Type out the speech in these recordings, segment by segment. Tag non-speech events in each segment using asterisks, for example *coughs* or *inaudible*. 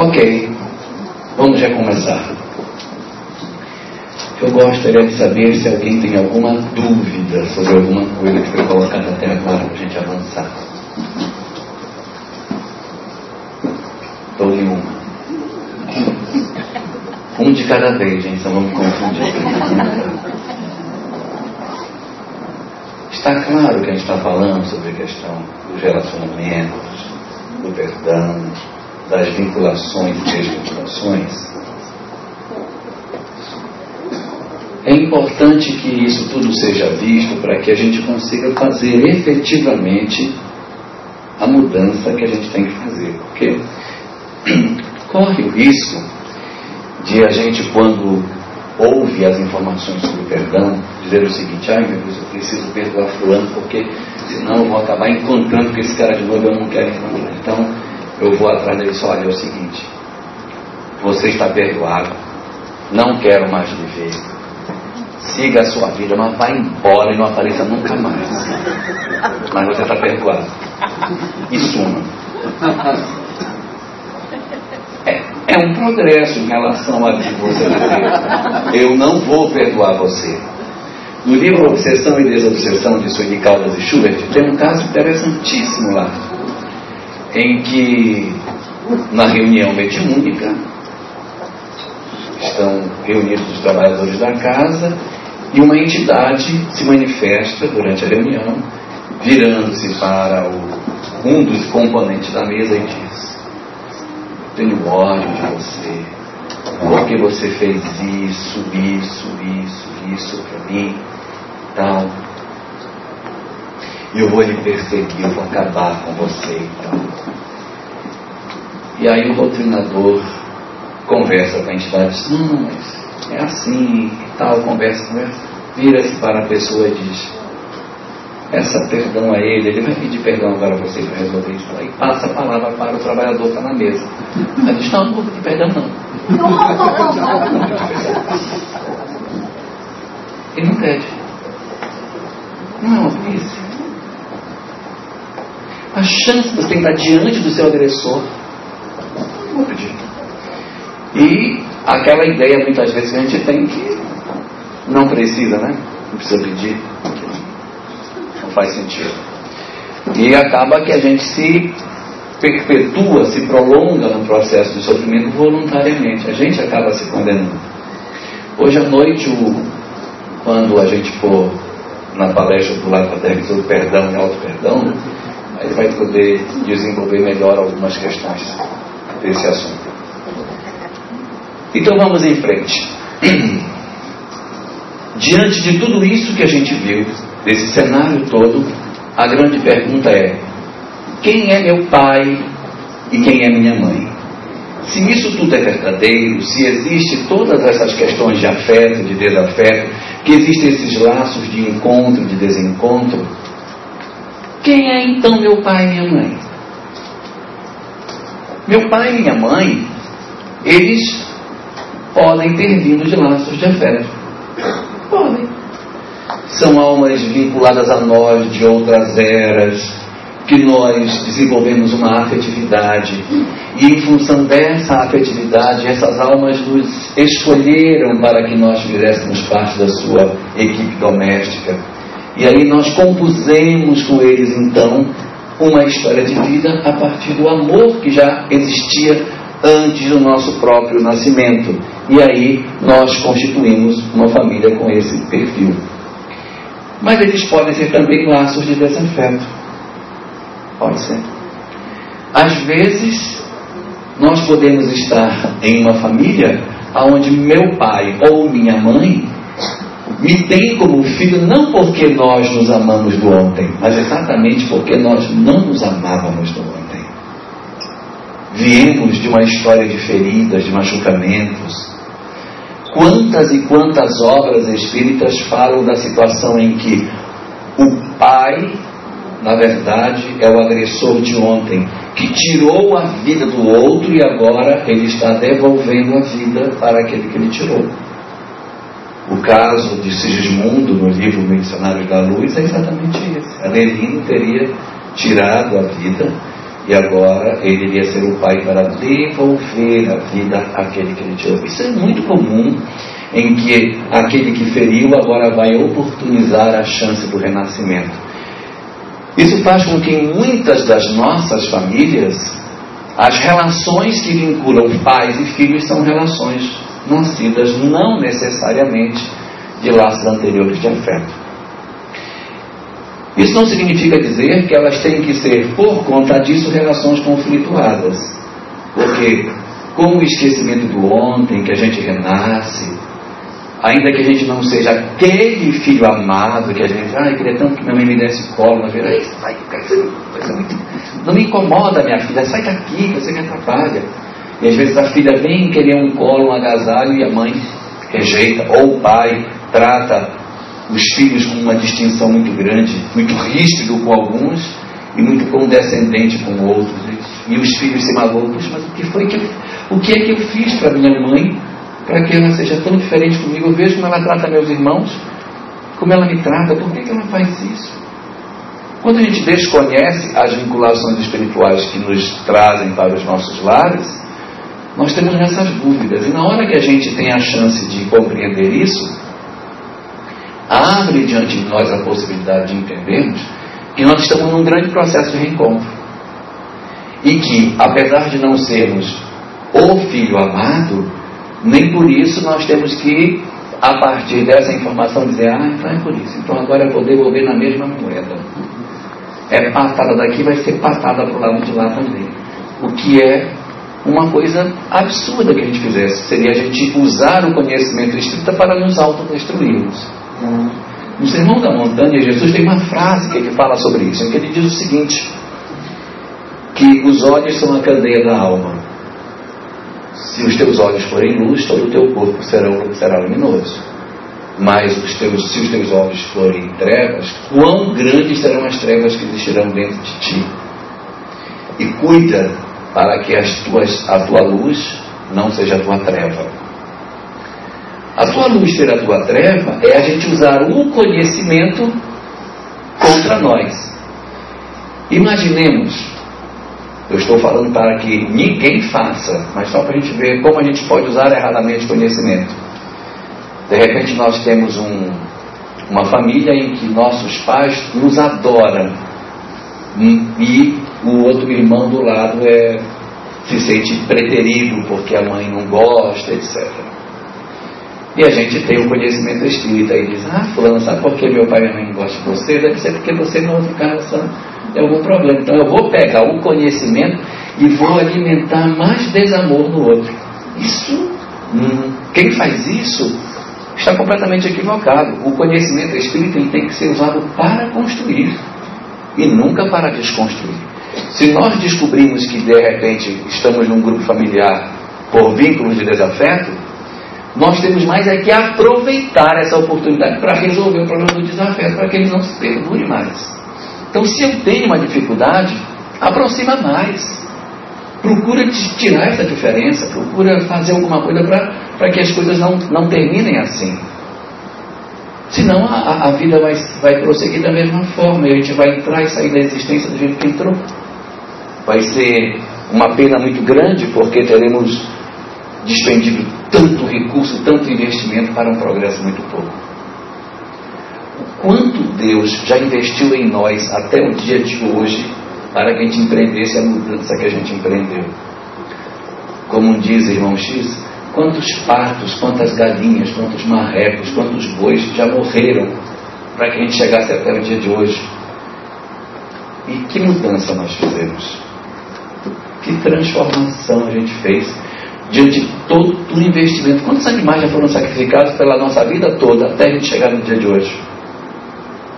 Ok, vamos já começar. Eu gostaria de saber se alguém tem alguma dúvida sobre alguma coisa que foi colocada até agora para a gente avançar. Dou-lhe uma. Um de cada vez, gente, só vamos confundir. Está claro que a gente está falando sobre a questão dos relacionamentos, do perdão, das vinculações e desvinculações? É importante que isso tudo seja visto para que a gente consiga fazer efetivamente a mudança que a gente tem que fazer. Porque *clears throat* corre o risco de a gente, quando ouve as informações sobre perdão, dizer o seguinte: ai meu Deus, eu preciso perdoar Fulano, porque senão eu vou acabar encontrando com esse cara de novo eu não quero encontrar. Então eu vou atrás dele só: olha, é o seguinte, você está perdoado, não quero mais viver siga a sua vida, mas vá embora e não apareça nunca mais. Mas você está perdoado. E suma. É, é um progresso em relação a que você eu não vou perdoar você. No livro Obsessão e Desobsessão de Sueli Caldas e Schubert, tem um caso interessantíssimo lá, em que, na reunião mediúnica, estão reunidos os trabalhadores da casa e uma entidade se manifesta durante a reunião, virando-se para o, um dos componentes da mesa e diz: Tenho ódio de você, porque você fez isso, isso, isso, isso para mim, tal. E eu vou lhe perseguir, eu vou acabar com você e tal. E aí o doutrinador conversa com a entidade, diz, não, mas é assim e tal, conversa, conversa, vira-se para a pessoa e diz, peça perdão a ele, ele vai pedir perdão agora a você para resolver isso aí. Passa a palavra para o trabalhador que está na mesa. Ele diz, não, não vou pedir perdão não. Ele não pede. Não é uma polícia. A chance de você estar diante do seu agressor, pedir. E aquela ideia muitas vezes que a gente tem que não precisa, né? Não precisa pedir. Não faz sentido. E acaba que a gente se perpetua, se prolonga no processo de sofrimento voluntariamente. A gente acaba se condenando. Hoje à noite, o, quando a gente for na palestra do lado paterno sobre perdão e auto-perdão, né? Aí vai poder desenvolver melhor algumas questões desse assunto. Então vamos em frente. *clears throat* Diante de tudo isso que a gente viu, desse cenário todo, a grande pergunta é: quem é meu pai e quem é minha mãe? Se isso tudo é verdadeiro, se existe todas essas questões de afeto, de desafeto, que existem esses laços de encontro, de desencontro, quem é então meu pai e minha mãe? Meu pai e minha mãe, eles podem ter vindo de laços de afeto. Podem. São almas vinculadas a nós de outras eras, que nós desenvolvemos uma afetividade. E em função dessa afetividade, essas almas nos escolheram para que nós fizéssemos parte da sua equipe doméstica. E aí nós compusemos com eles, então, uma história de vida a partir do amor que já existia antes do nosso próprio nascimento. E aí nós constituímos uma família com esse perfil. Mas eles podem ser também laços de desafeto. Pode ser. Às vezes, nós podemos estar em uma família onde meu pai ou minha mãe me tem como filho não porque nós nos amamos do ontem, mas exatamente porque nós não nos amávamos do ontem. Viemos de uma história de feridas, de machucamentos. Quantas e quantas obras espíritas falam da situação em que o pai, na verdade, é o agressor de ontem, que tirou a vida do outro e agora ele está devolvendo a vida para aquele que ele tirou. O caso de Sigismundo, no livro Missionários da Luz, é exatamente esse. Adelino teria tirado a vida e agora ele iria ser o pai para devolver a vida àquele que ele tirou. Isso é muito comum em que aquele que feriu agora vai oportunizar a chance do renascimento. Isso faz com que em muitas das nossas famílias as relações que vinculam pais e filhos são relações nascidas não necessariamente de laços anteriores de afeto. Isso não significa dizer que elas têm que ser, por conta disso, relações conflituadas. Porque, com o esquecimento do ontem, que a gente renasce, ainda que a gente não seja aquele filho amado que a gente, ai, queria tanto que minha mãe me desse colo, mas ai, sai, muito, não me incomoda, minha filha, sai daqui, você que atrapalha. E às vezes a filha vem querer um colo, um agasalho e a mãe rejeita, ou o pai trata os filhos com uma distinção muito grande, muito ríspido com alguns e muito condescendente com outros. E os filhos se magoam, mas o que foi que o que é que eu fiz para minha mãe para que ela seja tão diferente comigo? Eu vejo como ela trata meus irmãos, como ela me trata, por que, que ela faz isso? Quando a gente desconhece as vinculações espirituais que nos trazem para os nossos lares, nós temos essas dúvidas. E na hora que a gente tem a chance de compreender isso, abre diante de nós a possibilidade de entendermos que nós estamos num grande processo de reencontro. E que, apesar de não sermos o filho amado, nem por isso nós temos que, a partir dessa informação, dizer: ah, então é por isso, então agora eu vou devolver na mesma moeda. É patada daqui, vai ser patada para o lado de lá também. O que é uma coisa absurda que a gente fizesse. Seria a gente usar o conhecimento espírita para nos autodestruirmos. No Sermão da Montanha, Jesus tem uma frase que ele fala sobre isso, em que ele diz o seguinte: que os olhos são a candeia da alma. Se os teus olhos forem luz, todo o teu corpo será, será luminoso. Mas os teus, se os teus olhos forem trevas, quão grandes serão as trevas que existirão dentro de ti? E cuida para que as tuas, a tua luz não seja a tua treva. A tua luz ser a tua treva é a gente usar o conhecimento contra nós. Imaginemos, eu estou falando para que ninguém faça, mas só para a gente ver como a gente pode usar erradamente o conhecimento. De repente nós temos um, uma família em que nossos pais nos adoram e o outro irmão do lado é, se sente preterido porque a mãe não gosta, etc. E a gente tem o conhecimento espírita e diz, ah, fulano, sabe por que meu pai e minha mãe gostam de você? Deve ser porque você não encarnação tem algum problema. Então eu vou pegar o conhecimento e vou alimentar mais desamor no outro. Isso, hum, quem faz isso está completamente equivocado. O conhecimento espírita ele tem que ser usado para construir e nunca para desconstruir. Se nós descobrimos que de repente estamos num grupo familiar por vínculos de desafeto, nós temos mais é que aproveitar essa oportunidade para resolver o problema do desafeto, para que ele não se perdure mais. Então, se eu tenho uma dificuldade, aproxima mais. Procura tirar essa diferença, procura fazer alguma coisa para que as coisas não, não terminem assim. Senão a, a vida vai, vai prosseguir da mesma forma e a gente vai entrar e sair da existência do jeito que entrou. Vai ser uma pena muito grande porque teremos despendido tanto recurso, tanto investimento para um progresso muito pouco. O quanto Deus já investiu em nós até o dia de hoje para que a gente empreendesse a mudança que a gente empreendeu. Como diz irmão X, quantos partos, quantas galinhas, quantos marrecos, quantos bois já morreram para que a gente chegasse até o dia de hoje. E que mudança nós fizemos? Que transformação a gente fez diante de todo o investimento. Quantos animais já foram sacrificados pela nossa vida toda até a gente chegar no dia de hoje?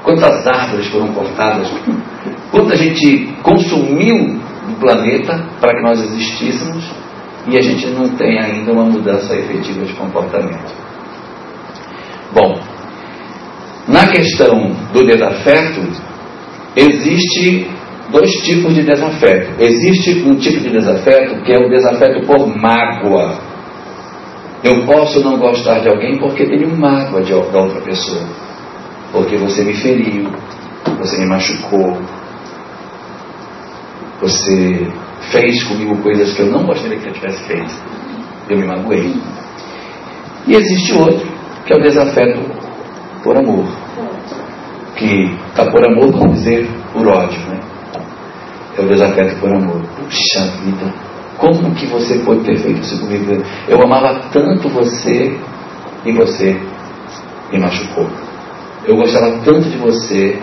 Quantas árvores foram cortadas? Quanta gente consumiu do planeta para que nós existíssemos e a gente não tem ainda uma mudança efetiva de comportamento. Bom, na questão do desafeto, existe dois tipos de desafeto. Existe um tipo de desafeto que é o desafeto por mágoa. Eu posso não gostar de alguém porque tenho mágoa de, da outra pessoa. Porque você me feriu, você me machucou. Você fez comigo coisas que eu não gostaria que eu tivesse feito. Eu me magoei. E existe outro, que é o desafeto por amor. Que está por amor, vamos dizer, por ódio. Né? É o desafeto por amor. Puxa vida, como que você pode ter feito isso comigo? Eu amava tanto você e você me machucou. Eu gostava tanto de você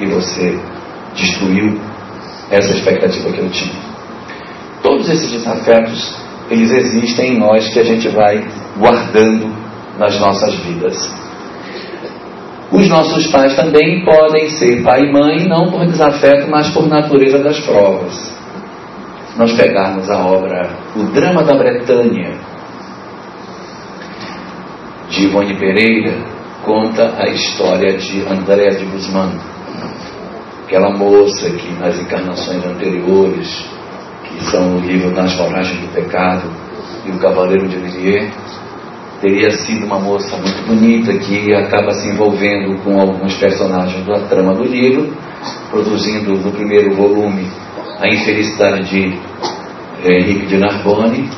e você destruiu essa expectativa que eu tinha. Todos esses desafetos, eles existem em nós que a gente vai guardando nas nossas vidas. Os nossos pais também podem ser pai e mãe, não por desafeto, mas por natureza das provas. Se nós pegarmos a obra O Drama da Bretanha, de Ivone Pereira, conta a história de André de Guzmán, aquela moça que nas encarnações anteriores, são o livro Das Foragens do Pecado e o Cavaleiro de Villiers, teria sido uma moça muito bonita que acaba se envolvendo com alguns personagens da trama do livro, produzindo no primeiro volume a infelicidade de eh, Henrique de Narbonne,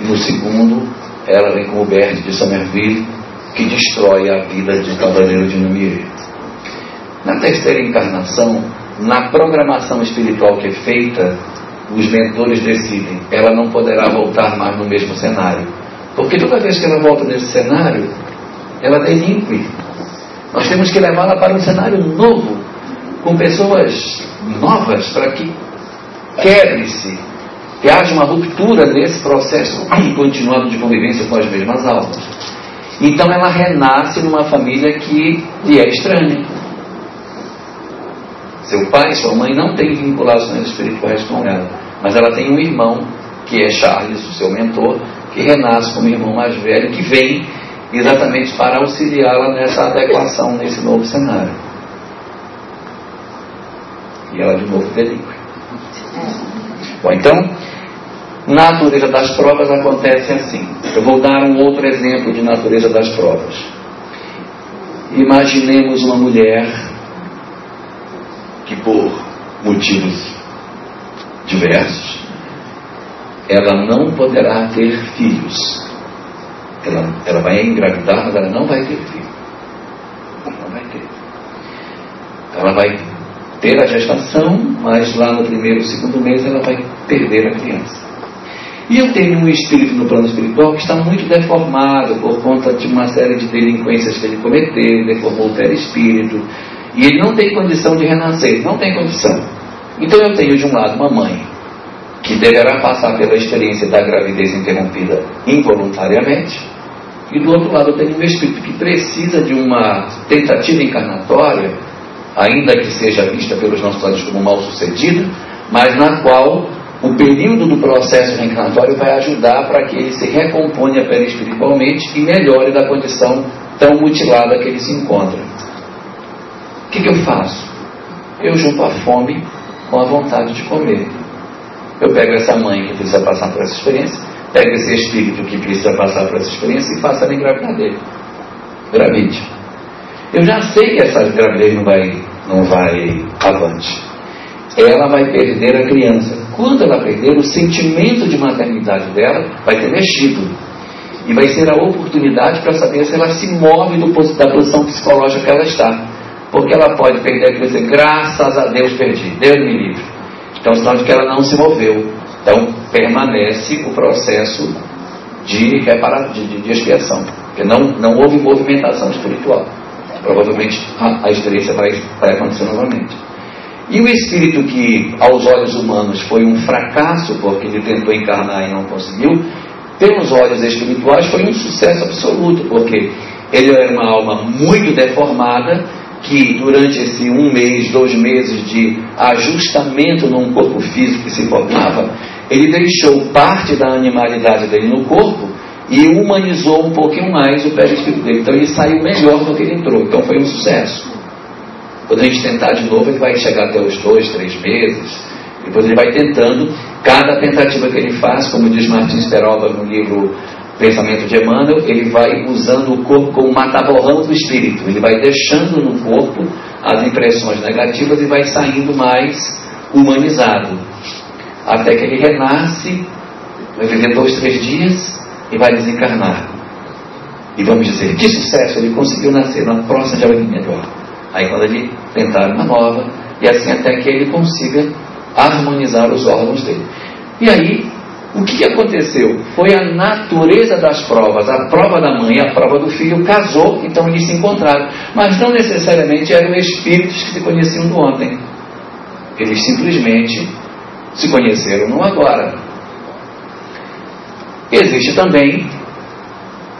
e no segundo ela vem com o Bert de Somerville, que destrói a vida de Cavaleiro de Numire. Na terceira encarnação, na programação espiritual que é feita, os mentores decidem, ela não poderá voltar mais no mesmo cenário porque toda vez que ela volta nesse cenário, ela delinque. Nós temos que levá-la para um cenário novo, com pessoas novas, para que quebre-se, que haja uma ruptura nesse processo continuado de convivência com as mesmas almas. Então ela renasce numa família que lhe é estranha. Seu pai e sua mãe não têm vinculações espirituais com ela, mas ela tem um irmão, que é Charles, o seu mentor, que renasce como irmão mais velho, que vem exatamente para auxiliá-la nessa adequação, nesse novo cenário. E ela de novo delinque. Bom, então, natureza das provas acontece assim. Eu vou dar um outro exemplo de natureza das provas. Imaginemos uma mulher que por motivos diversos ela não poderá ter filhos. Ela, ela vai engravidar, mas ela não vai ter filho. Não vai ter. Ela vai ter a gestação, mas lá no primeiro, segundo mês ela vai perder a criança. E eu tenho um espírito no plano espiritual que está muito deformado por conta de uma série de delinquências que ele cometeu, deformou o perispírito, e ele não tem condição de renascer, não tem condição. Então eu tenho de um lado uma mãe que deverá passar pela experiência da gravidez interrompida involuntariamente, e do outro lado tem um espírito que precisa de uma tentativa encarnatória, ainda que seja vista pelos nossos olhos como mal sucedida, mas na qual o período do processo reencarnatório vai ajudar para que ele se recomponha perispiritualmente e melhore da condição tão mutilada que ele se encontra. O que, que eu faço? Eu junto a fome com a vontade de comer. Eu pego essa mãe que precisa passar por essa experiência, pego esse espírito que precisa passar por essa experiência e faço ela engravidar dele. Gravide. Eu já sei que essa gravidez não vai, não vai avante. Ela vai perder a criança. Quando ela perder, o sentimento de maternidade dela vai ter mexido. E vai ser a oportunidade para saber se ela se move do, da posição psicológica que ela está. Porque ela pode perder a criança, graças a Deus perdi, Deus me livre. Então, sinal de que ela não se moveu. Então, permanece o processo de, repara, de, de, de expiação. Porque não, não houve movimentação espiritual. Provavelmente a, a experiência vai, vai acontecer novamente. E o espírito que, aos olhos humanos, foi um fracasso, porque ele tentou encarnar e não conseguiu, pelos olhos espirituais foi um sucesso absoluto, porque ele era uma alma muito deformada que durante esse um mês, dois meses de ajustamento num corpo físico que se formava, ele deixou parte da animalidade dele no corpo e humanizou um pouquinho mais o perispírito dele. Então ele saiu melhor do que ele entrou. Então foi um sucesso. Quando a gente tentar de novo, ele vai chegar até os dois, três meses. Depois ele vai tentando. Cada tentativa que ele faz, como diz Martins Peroba no livro pensamento de Emmanuel, ele vai usando o corpo como mataborrão do espírito. Ele vai deixando no corpo as impressões negativas e vai saindo mais humanizado. até que ele renasce, vai viver dois, três dias e vai desencarnar. E vamos dizer, que sucesso, ele conseguiu nascer na próxima de melhor. Aí quando ele tentar uma nova, e assim até que ele consiga harmonizar os órgãos dele. E aí, o que aconteceu? Foi a natureza das provas. A prova da mãe a prova do filho casou, então eles se encontraram. Mas não necessariamente eram espíritos que se conheciam do ontem. Eles simplesmente se conheceram no agora. Existe também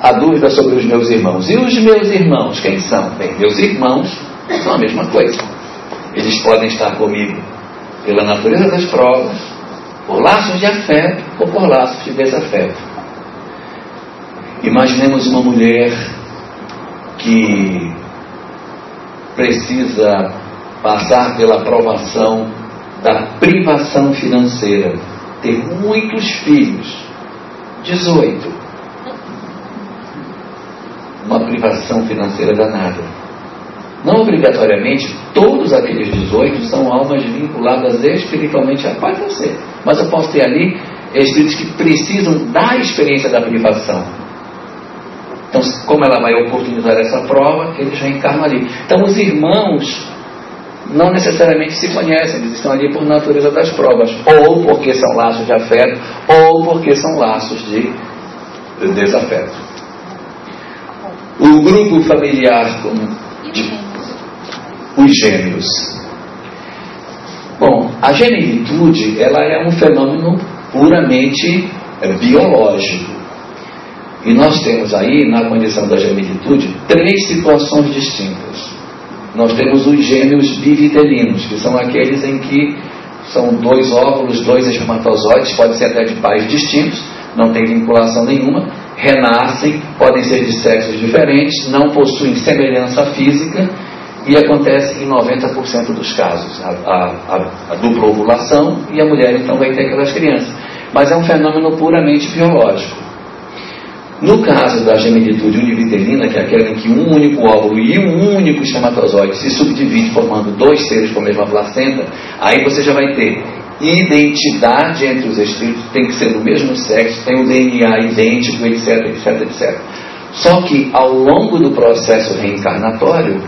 a dúvida sobre os meus irmãos. E os meus irmãos, quem são? Bem, meus irmãos são a mesma coisa. Eles podem estar comigo pela natureza das provas, por laços de afeto ou por laços de desafeto. Imaginemos uma mulher que precisa passar pela aprovação da privação financeira, ter muitos filhos, 18. Uma privação financeira danada. Não obrigatoriamente todos aqueles 18 são almas vinculadas espiritualmente a não ser. Mas eu posso ter ali espíritos que precisam da experiência da privação. Então, como ela vai oportunizar essa prova, eles já encarnam ali. Então, os irmãos não necessariamente se conhecem, eles estão ali por natureza das provas, ou porque são laços de afeto, ou porque são laços de desafeto. O grupo familiar de os gêmeos. Bom, a genilitude ela é um fenômeno puramente é, biológico. E nós temos aí, na condição da genilitude, três situações distintas. Nós temos os gêmeos bivitelinos, que são aqueles em que são dois óvulos, dois espermatozoides, podem ser até de pais distintos, não tem vinculação nenhuma, renascem, podem ser de sexos diferentes, não possuem semelhança física e acontece em 90% dos casos, a, a, a, dupla ovulação e a mulher então vai ter aquelas crianças. Mas é um fenômeno puramente biológico. No caso da gemilitude univitelina, que é aquela em que um único óvulo e um único espermatozoide se subdivide formando dois seres com a mesma placenta, aí você já vai ter identidade entre os espíritos, tem que ser do mesmo sexo, tem o DNA idêntico, etc, etc, etc. Só que ao longo do processo reencarnatório,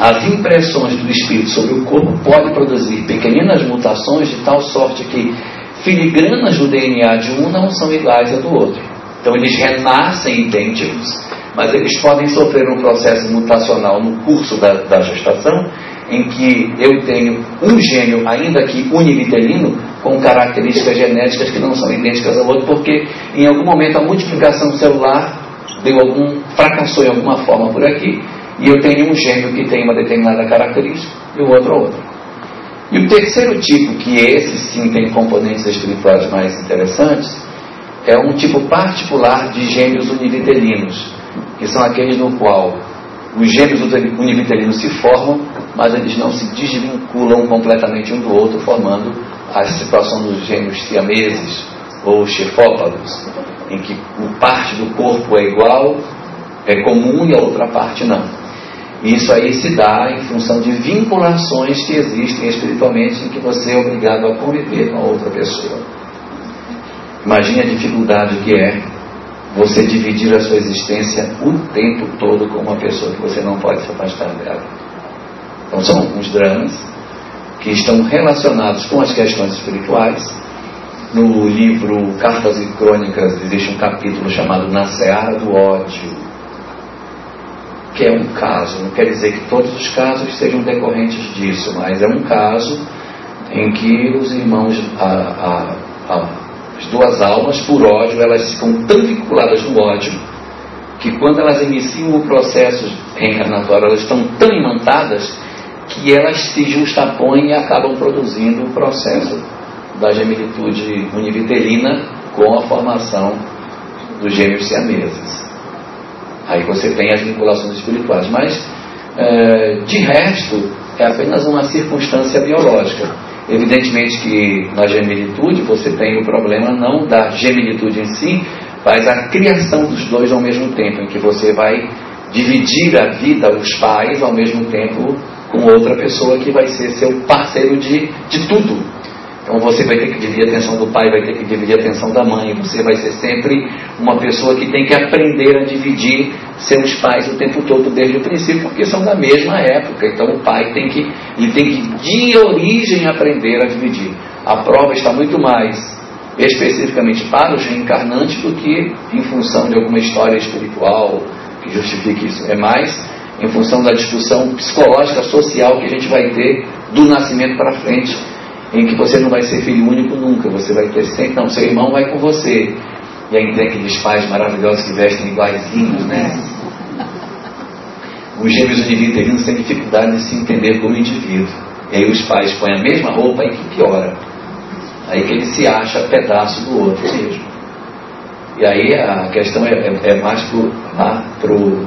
as impressões do espírito sobre o corpo podem produzir pequenas mutações de tal sorte que filigranas do DNA de um não são iguais a do outro. Então eles renascem idênticos, mas eles podem sofrer um processo mutacional no curso da, da gestação, em que eu tenho um gênio, ainda que univitelino, com características genéticas que não são idênticas ao outro, porque em algum momento a multiplicação celular deu algum fracassou em alguma forma por aqui e eu tenho um gênio que tem uma determinada característica e o outro outra. E o terceiro tipo, que esse sim tem componentes espirituais mais interessantes, é um tipo particular de gêmeos univitelinos, que são aqueles no qual os gêmeos univitelinos se formam, mas eles não se desvinculam completamente um do outro, formando a situação dos gêmeos siameses ou chefópados, em que parte do corpo é igual, é comum e a outra parte não. Isso aí se dá em função de vinculações que existem espiritualmente em que você é obrigado a conviver com a outra pessoa. Imagine a dificuldade que é você dividir a sua existência o tempo todo com uma pessoa que você não pode se afastar dela. Então são alguns dramas que estão relacionados com as questões espirituais. No livro Cartas e Crônicas existe um capítulo chamado Na Seara do Ódio que é um caso. Não quer dizer que todos os casos sejam decorrentes disso, mas é um caso em que os irmãos, a, a, a, as duas almas, por ódio, elas ficam tão vinculadas no ódio que quando elas iniciam o processo reencarnatório, elas estão tão imantadas que elas se justapõem e acabam produzindo o processo da gemilitude univitelina com a formação dos gêmeos siameses. Aí você tem as vinculações espirituais. Mas, é, de resto, é apenas uma circunstância biológica. Evidentemente que na gemilitude você tem o problema não da gemilitude em si, mas a criação dos dois ao mesmo tempo, em que você vai dividir a vida, os pais, ao mesmo tempo com outra pessoa que vai ser seu parceiro de, de tudo. Então você vai ter que dividir a atenção do pai, vai ter que dividir a atenção da mãe. Você vai ser sempre uma pessoa que tem que aprender a dividir seus pais o tempo todo desde o princípio, porque são da mesma época. Então o pai tem que, ele tem que de origem aprender a dividir. A prova está muito mais especificamente para os reencarnantes do que em função de alguma história espiritual que justifique isso. É mais em função da discussão psicológica, social que a gente vai ter do nascimento para frente em que você não vai ser filho único nunca, você vai ter sempre, não, seu irmão vai com você. E aí tem aqueles pais maravilhosos que vestem iguaizinhos, né? Os gêmeos univiterinos têm dificuldade de se entender como indivíduo. E aí os pais põem a mesma roupa e que piora. Aí que ele se acha pedaço do outro mesmo. E aí a questão é, é, é mais para o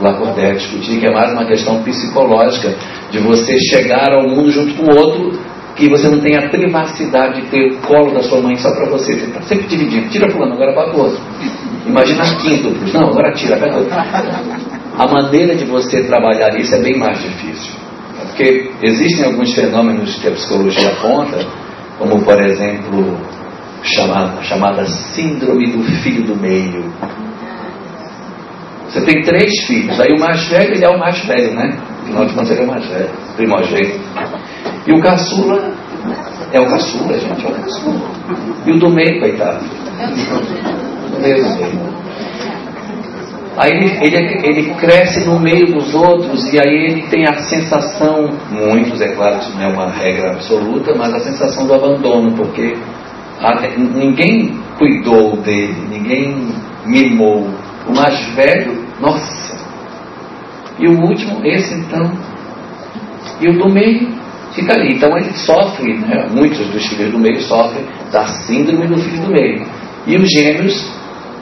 Lacordaire discutir, que é mais uma questão psicológica de você chegar ao mundo junto com o outro que você não tenha a privacidade de ter o colo da sua mãe só para você. Você está sempre dividindo. Tira fulano, agora para outro. Imagina quíntuplos. Não, agora tira, pega outro. A maneira de você trabalhar isso é bem mais difícil. Porque existem alguns fenômenos que a psicologia aponta, como por exemplo chamada, chamada síndrome do filho do meio. Você tem três filhos, aí o mais velho ele é o mais velho, né? Afinal de contas ele é o mais velho, primogênito. E o caçula é o caçula, gente, é o caçula. E o do meio, coitado. Aí ele, ele, ele, cresce no meio dos outros e aí ele tem a sensação, muitos, é claro, isso não é uma regra absoluta, mas a sensação do abandono, porque ninguém cuidou dele, ninguém mimou. O mais velho, nossa. E o último, esse então. E o do meio, fica ali. Então ele sofre, né? muitos dos filhos do meio sofrem da síndrome do filho do meio. E os gêmeos,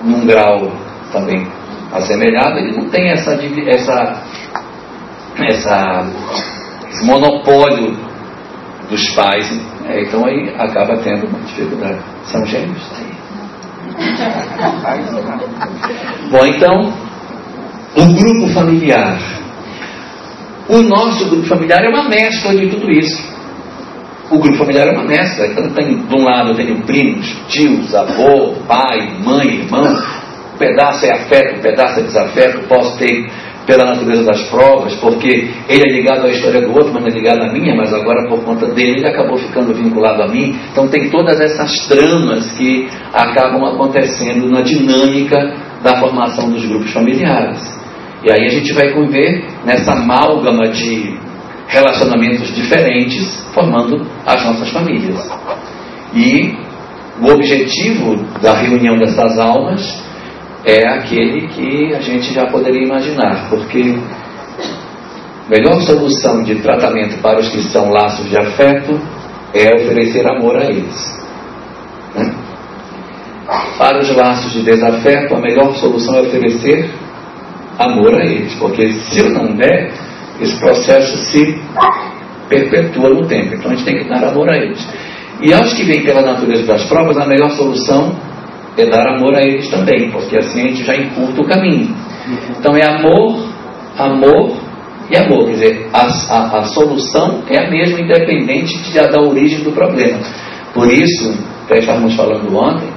num grau também assemelhado, ele não tem essa, essa, essa esse monopólio dos pais. É, então aí acaba tendo uma dificuldade. São gêmeos? *laughs* Bom, então, o grupo familiar o nosso grupo familiar é uma mescla de tudo isso. O grupo familiar é uma mescla. Então, tem, de um lado eu tenho primos, tios, avô, pai, mãe, irmão. Um pedaço é afeto, um pedaço é desafeto. Posso ter pela natureza das provas, porque ele é ligado à história do outro, mas não é ligado à minha, mas agora por conta dele ele acabou ficando vinculado a mim. Então tem todas essas tramas que acabam acontecendo na dinâmica da formação dos grupos familiares. E aí a gente vai conviver nessa amálgama de relacionamentos diferentes, formando as nossas famílias. E o objetivo da reunião dessas almas é aquele que a gente já poderia imaginar, porque a melhor solução de tratamento para os que são laços de afeto é oferecer amor a eles. Né? Para os laços de desafeto, a melhor solução é oferecer amor a eles, porque se eu não der, esse processo se perpetua no tempo. Então a gente tem que dar amor a eles. E aos que vêm pela natureza das provas, a melhor solução é dar amor a eles também, porque assim a gente já encurta o caminho. Então é amor, amor e amor. Quer dizer, a, a, a solução é a mesma, independente de, da origem do problema. Por isso, até estávamos falando ontem,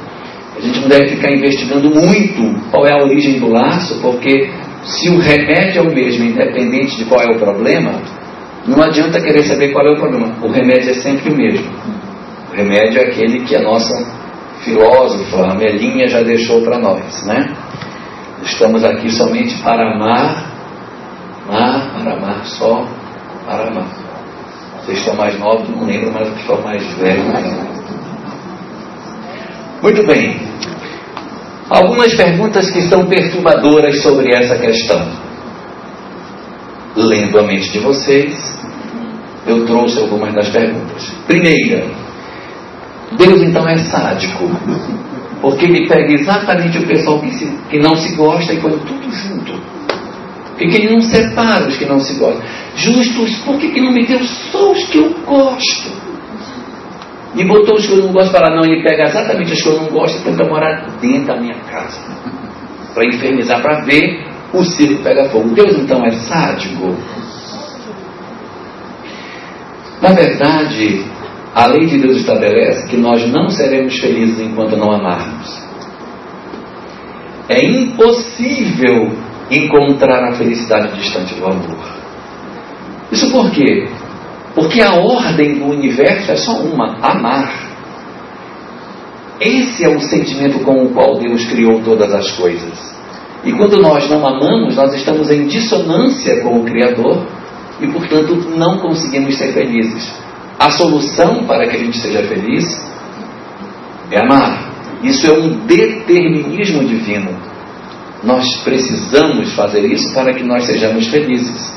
a gente não deve ficar investigando muito qual é a origem do laço, porque se o remédio é o mesmo, independente de qual é o problema, não adianta querer saber qual é o problema. O remédio é sempre o mesmo. O remédio é aquele que a nossa filósofa, a Melinha, já deixou para nós, né? Estamos aqui somente para amar, amar, para amar, só para amar. Vocês estão mais novos, não lembro, mas os estão mais velhos. Muito bem. Algumas perguntas que são perturbadoras sobre essa questão. Lendo a mente de vocês, eu trouxe algumas das perguntas. Primeira, Deus então é sádico, porque ele pega exatamente o pessoal que, se, que não se gosta e põe tudo junto. Por que, ele não separa os que não se gostam? Justos, por que, que não me deu só os que eu gosto? E botou os que eu não gosto para não, ele pega exatamente os que eu não gosto e tenta morar dentro da minha casa. Para infernizar, para ver o circo pega fogo. Deus então é sádico. Na verdade, a lei de Deus estabelece que nós não seremos felizes enquanto não amarmos. É impossível encontrar a felicidade distante do amor. Isso por quê? Porque a ordem do universo é só uma: amar. Esse é o sentimento com o qual Deus criou todas as coisas. E quando nós não amamos, nós estamos em dissonância com o Criador e, portanto, não conseguimos ser felizes. A solução para que a gente seja feliz é amar. Isso é um determinismo divino. Nós precisamos fazer isso para que nós sejamos felizes.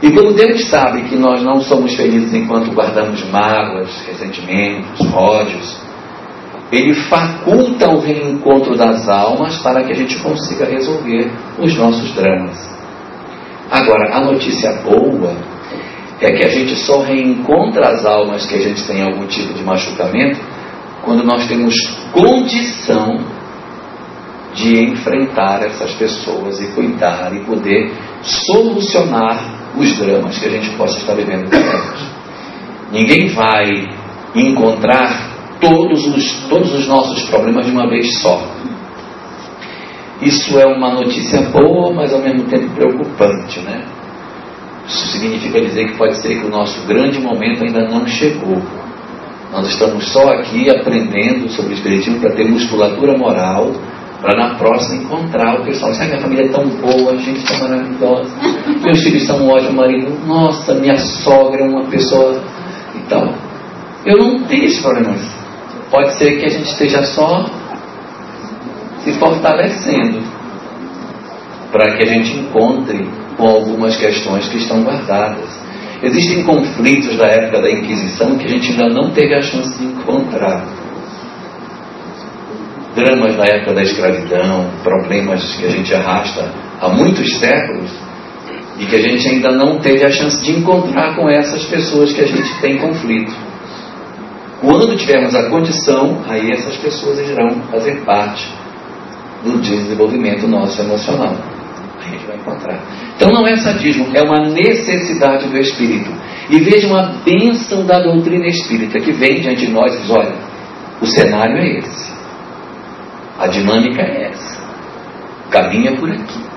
E quando Deus sabe que nós não somos felizes enquanto guardamos mágoas, ressentimentos, ódios, Ele faculta o reencontro das almas para que a gente consiga resolver os nossos dramas. Agora, a notícia boa é que a gente só reencontra as almas que a gente tem algum tipo de machucamento quando nós temos condição de enfrentar essas pessoas e cuidar e poder solucionar os dramas que a gente possa estar vivendo com elas. Ninguém vai encontrar todos os, todos os nossos problemas de uma vez só. Isso é uma notícia boa, mas ao mesmo tempo preocupante, né? Isso significa dizer que pode ser que o nosso grande momento ainda não chegou. Nós estamos só aqui aprendendo sobre o Espiritismo para ter musculatura moral para na próxima encontrar o pessoal. Sabe, minha família é tão boa, a gente é maravilhosa. Meus filhos são um ótimo marido. Nossa, minha sogra é uma pessoa e tal. Eu não tenho esse problema. Pode ser que a gente esteja só se fortalecendo para que a gente encontre com algumas questões que estão guardadas. Existem conflitos da época da Inquisição que a gente ainda não teve a chance de encontrar dramas da época da escravidão, problemas que a gente arrasta há muitos séculos e que a gente ainda não teve a chance de encontrar com essas pessoas que a gente tem conflito. Quando tivermos a condição, aí essas pessoas irão fazer parte do desenvolvimento nosso emocional. A gente vai encontrar. Então não é sadismo, é uma necessidade do espírito. E vejam a bênção da doutrina espírita que vem diante de nós e diz: olha, o cenário é esse. A dinâmica é essa. Caminha por aqui.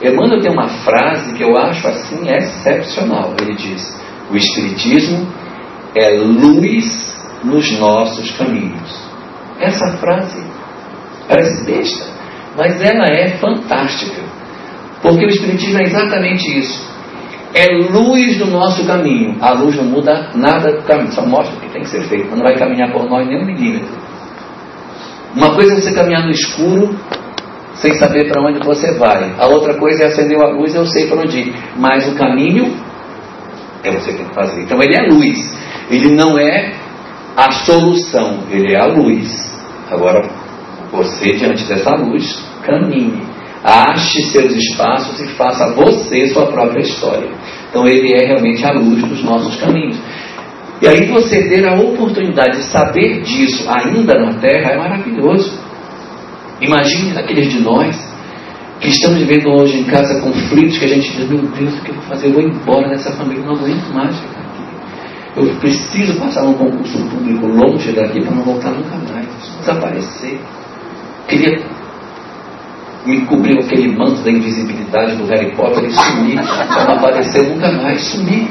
Emmanuel tem uma frase que eu acho assim excepcional. Ele diz: O Espiritismo é luz nos nossos caminhos. Essa frase parece besta, mas ela é fantástica. Porque o Espiritismo é exatamente isso. É luz do nosso caminho. A luz não muda nada do caminho, só mostra o que tem que ser feito. Não vai caminhar por nós nem um milímetro. Uma coisa é você caminhar no escuro sem saber para onde você vai. A outra coisa é acender a luz, eu sei para onde ir. Mas o caminho é você que tem que fazer. Então ele é luz. Ele não é a solução, ele é a luz. Agora, você diante dessa luz, caminhe. Ache seus espaços e faça você sua própria história. Então ele é realmente a luz dos nossos caminhos. E aí você ter a oportunidade de saber disso ainda na Terra é maravilhoso. Imagine aqueles de nós que estamos vivendo hoje em casa conflitos que a gente diz, meu Deus, o que eu vou fazer? Eu vou embora dessa família, não aguento mais ficar aqui. Eu preciso passar num concurso público longe daqui para não voltar nunca mais, desaparecer. Queria me cobrir aquele manto da invisibilidade do Harry Potter e sumir, para *laughs* não aparecer nunca mais, sumir.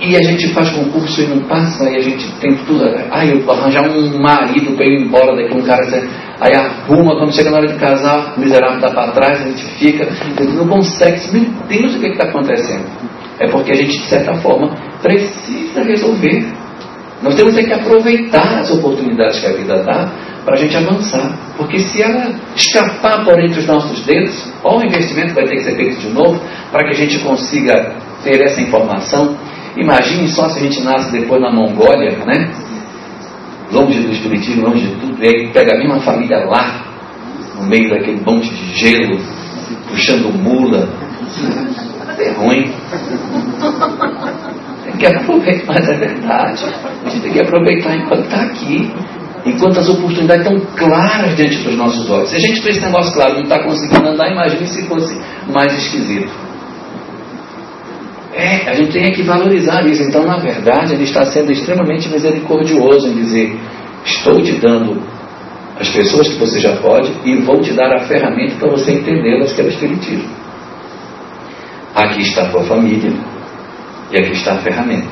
E a gente faz concurso e não passa, e a gente tem tudo. Aí eu vou arranjar um marido para ir embora daqui, um cara. Aí arruma, quando chega na hora de casar, o miserável está para trás, a gente fica, não consegue. Meu Deus, o que está acontecendo? É porque a gente, de certa forma, precisa resolver. Nós temos que aproveitar as oportunidades que a vida dá para a gente avançar. Porque se ela escapar por entre os nossos dedos, qual investimento vai ter que ser feito de novo para que a gente consiga ter essa informação Imagine só se a gente nasce depois na Mongólia, né? Longe do Espiritismo, longe de tudo, e aí pega a mesma família lá, no meio daquele monte de gelo, puxando mula. É ruim. Tem que aproveitar, mas *laughs* é verdade. A gente tem que aproveitar enquanto está aqui. Enquanto as oportunidades estão claras diante dos nossos olhos. Se a gente fez esse negócio claro não está conseguindo andar, imagine se fosse mais esquisito. É, a gente tem que valorizar isso. Então, na verdade, ele está sendo extremamente misericordioso em dizer: estou te dando as pessoas que você já pode e vou te dar a ferramenta para você entendê-las, que é o Espiritismo. Aqui está a tua família e aqui está a ferramenta.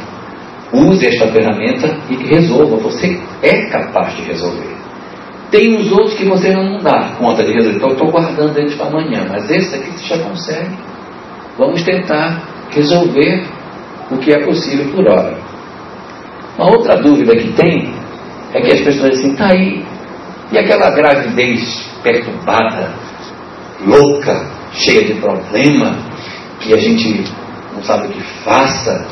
Use esta ferramenta e resolva. Você é capaz de resolver. Tem os outros que você não dá conta de resolver. Então, eu estou guardando eles para amanhã. Mas esse aqui você já consegue. Vamos tentar resolver o que é possível por hora. Uma outra dúvida que tem é que as pessoas dizem assim, tá aí, e aquela gravidez perturbada, louca, cheia de problema, que a gente não sabe o que faça,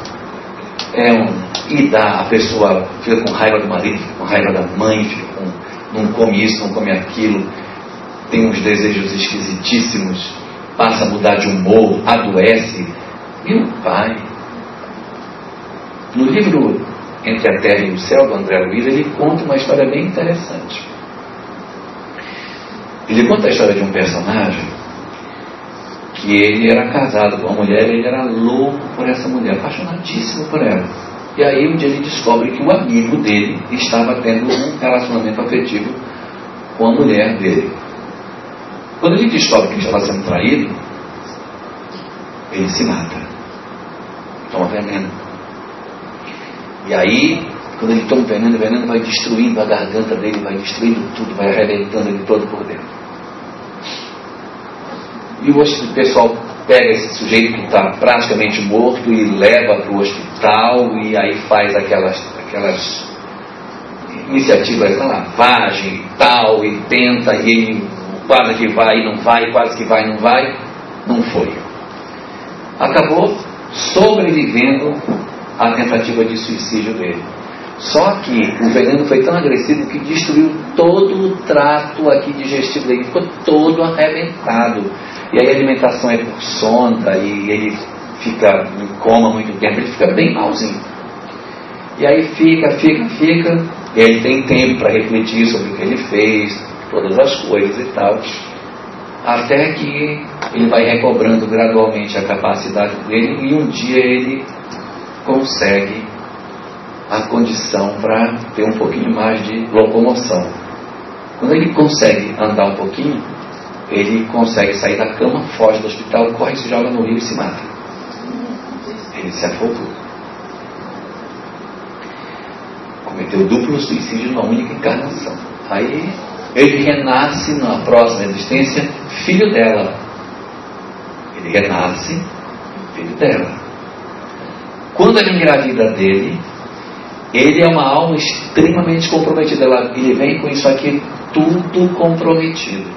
é um, e dá, a pessoa fica com raiva do marido, fica com raiva da mãe, fica com, não come isso, não come aquilo, tem uns desejos esquisitíssimos, passa a mudar de humor, adoece, o pai. No livro Entre a Terra e o Céu, do André Luiz, ele conta uma história bem interessante. Ele conta a história de um personagem que ele era casado com uma mulher e ele era louco por essa mulher, apaixonadíssimo por ela. E aí um dia ele descobre que o amigo dele estava tendo um relacionamento afetivo com a mulher dele. Quando ele descobre que ele estava sendo traído, ele se mata toma veneno. E aí, quando ele toma veneno, o veneno vai destruindo a garganta dele, vai destruindo tudo, vai arrebentando ele todo por dentro. E o pessoal pega esse sujeito que está praticamente morto e leva para o hospital e aí faz aquelas, aquelas iniciativas da lavagem e tal, e tenta, e ele quase que vai e não vai, quase que vai e não vai, não foi. Acabou sobrevivendo à tentativa de suicídio dele. Só que o veneno foi tão agressivo que destruiu todo o trato aqui digestivo dele, ficou todo arrebentado. E aí a alimentação é por sonda e ele fica em coma muito tempo, ele fica bem malzinho. E aí fica, fica, fica, e ele tem tempo para refletir sobre o que ele fez, todas as coisas e tal até que ele vai recobrando gradualmente a capacidade dele e um dia ele consegue a condição para ter um pouquinho mais de locomoção. Quando ele consegue andar um pouquinho, ele consegue sair da cama, foge do hospital, corre, se joga no rio e se mata. Ele se afogou. Cometeu duplo suicídio numa única encarnação. Aí ele renasce na próxima existência filho dela. Ele renasce filho dela. Quando ela engravida dele, ele é uma alma extremamente comprometida. ele vem com isso aqui tudo comprometido.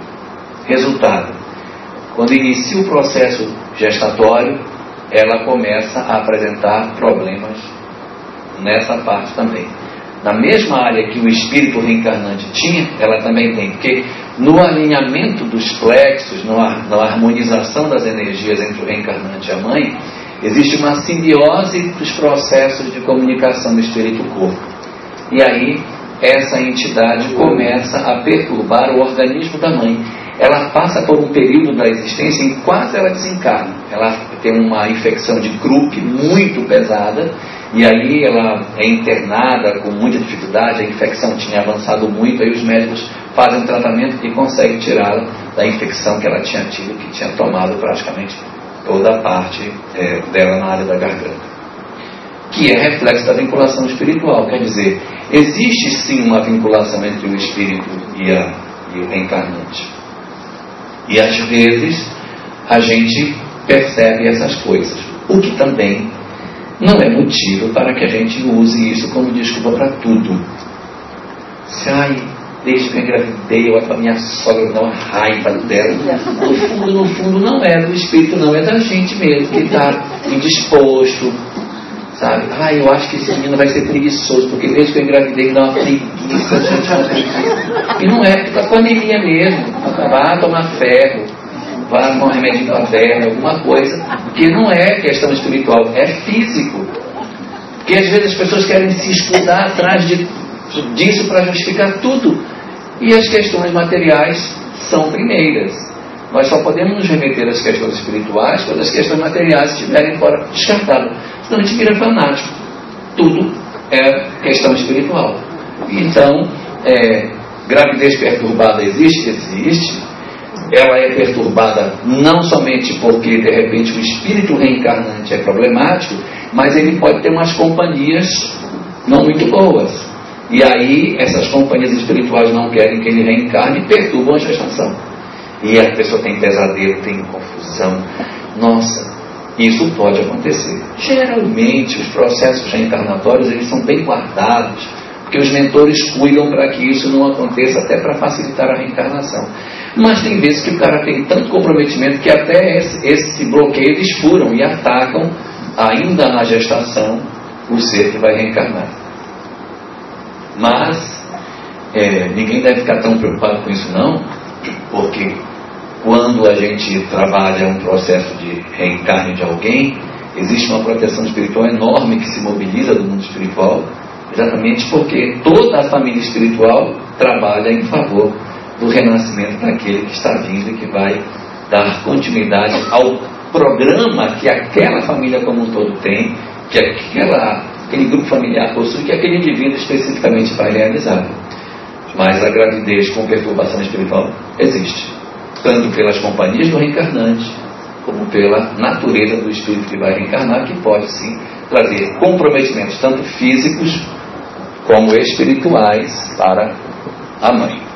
Resultado: quando inicia o processo gestatório, ela começa a apresentar problemas nessa parte também na mesma área que o espírito reencarnante tinha, ela também tem, porque no alinhamento dos plexos, na harmonização das energias entre o reencarnante e a mãe, existe uma simbiose dos processos de comunicação do espírito-corpo. E aí, essa entidade começa a perturbar o organismo da mãe. Ela passa por um período da existência em quase ela desencarna. Ela tem uma infecção de Krupp muito pesada e aí ela é internada com muita dificuldade, a infecção tinha avançado muito, aí os médicos fazem um tratamento e conseguem tirá-la da infecção que ela tinha tido, que tinha tomado praticamente toda a parte é, dela na área da garganta. Que é reflexo da vinculação espiritual, quer dizer, existe sim uma vinculação entre o espírito e, a, e o reencarnante. E às vezes a gente percebe essas coisas, o que também não é motivo para que a gente use isso como desculpa para tudo. Se, ai, desde que eu engravidei, eu a minha sogra dá uma raiva dela. No fundo, no fundo, não é do espírito, não, é da gente mesmo, que está indisposto. Sabe? Ah, eu acho que esse menino vai ser preguiçoso, porque desde que eu engravidei dá uma preguiça, gente, preguiça. E não é, porque tá com anemia mesmo. Vá tomar ferro vá tomar um remédio para a perna, alguma coisa, que não é questão espiritual, é físico. Porque às vezes as pessoas querem se escudar atrás de, disso para justificar tudo. E as questões materiais são primeiras. Nós só podemos nos remeter às questões espirituais quando as questões materiais estiverem fora descartadas. Senão a gente vira fanático. Tudo é questão espiritual. Então, é, gravidez perturbada existe? Existe. Ela é perturbada não somente porque, de repente, o espírito reencarnante é problemático, mas ele pode ter umas companhias não muito boas. E aí, essas companhias espirituais não querem que ele reencarne e perturbam a gestação. E a pessoa tem pesadelo, tem confusão. Nossa, isso pode acontecer. Geralmente, os processos reencarnatórios eles são bem guardados, porque os mentores cuidam para que isso não aconteça, até para facilitar a reencarnação. Mas tem vezes que o cara tem tanto comprometimento que até esse, esse bloqueio eles furam e atacam, ainda na gestação, o ser que vai reencarnar. Mas é, ninguém deve ficar tão preocupado com isso não, porque quando a gente trabalha um processo de reencarne de alguém, existe uma proteção espiritual enorme que se mobiliza do mundo espiritual, exatamente porque toda a família espiritual trabalha em favor do renascimento daquele que está vindo e que vai dar continuidade ao programa que aquela família como um todo tem, que aquela, aquele grupo familiar possui, que aquele indivíduo especificamente vai realizar. Mas a gravidez com perturbação espiritual existe tanto pelas companhias do reencarnante, como pela natureza do espírito que vai reencarnar, que pode sim trazer comprometimentos tanto físicos como espirituais para a mãe.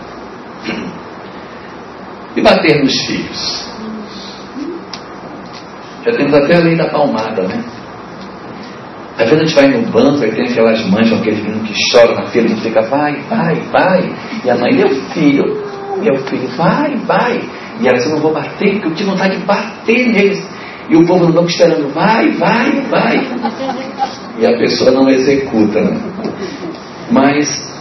E bater nos filhos. Já temos até a lei da palmada, né? Às vezes a gente vai no banco, e tem aquelas mães com aquele menino que chora na fila, a gente fica, vai, vai, vai. E a mãe, meu filho, meu filho, vai, vai. E ela disse, não vou bater, porque eu tive vontade de bater neles. E o povo no banco esperando, vai, vai, vai. E a pessoa não executa. Né? Mas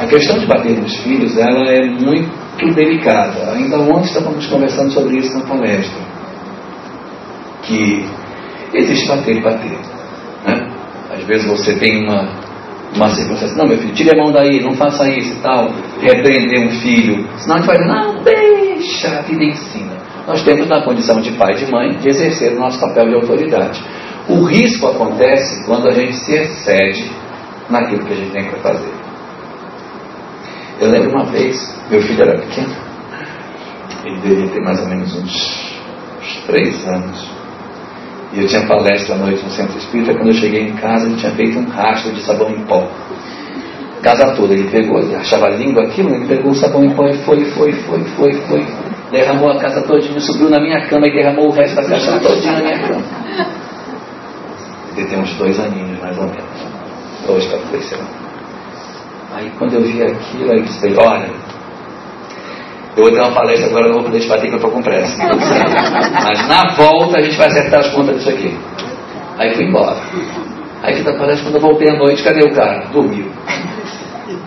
a questão de bater nos filhos, ela é muito delicada. Ainda ontem estávamos conversando sobre isso na palestra. Que existe bater e bater. Né? Às vezes você tem uma uma circunstância, não, meu filho, tire a mão daí, não faça isso e tal, repreender um filho, senão a gente vai não, deixa, a vida ensina. Nós temos na condição de pai e de mãe de exercer o nosso papel de autoridade. O risco acontece quando a gente se excede naquilo que a gente tem para fazer. Eu lembro uma vez, meu filho era pequeno, ele deveria ter mais ou menos uns, uns três anos. E eu tinha palestra à noite no centro espírita. Quando eu cheguei em casa, ele tinha feito um rastro de sabão em pó. Casa toda, ele pegou, ele achava língua aquilo, ele pegou o sabão em pó e foi, foi, foi, foi, foi. Derramou a casa todinha, subiu na minha cama e derramou o resto da casa todinha na minha cama. Ele tem uns dois aninhos, mais ou menos. Dois para três, lá. Aí quando eu vi aquilo, aí eu disse, olha, eu vou ter uma palestra agora, não vou poder te bater que eu estou com pressa. *laughs* Mas na volta a gente vai acertar as contas disso aqui. Aí fui embora. Aí que da palestra, quando eu voltei à noite, cadê o cara? Dormiu.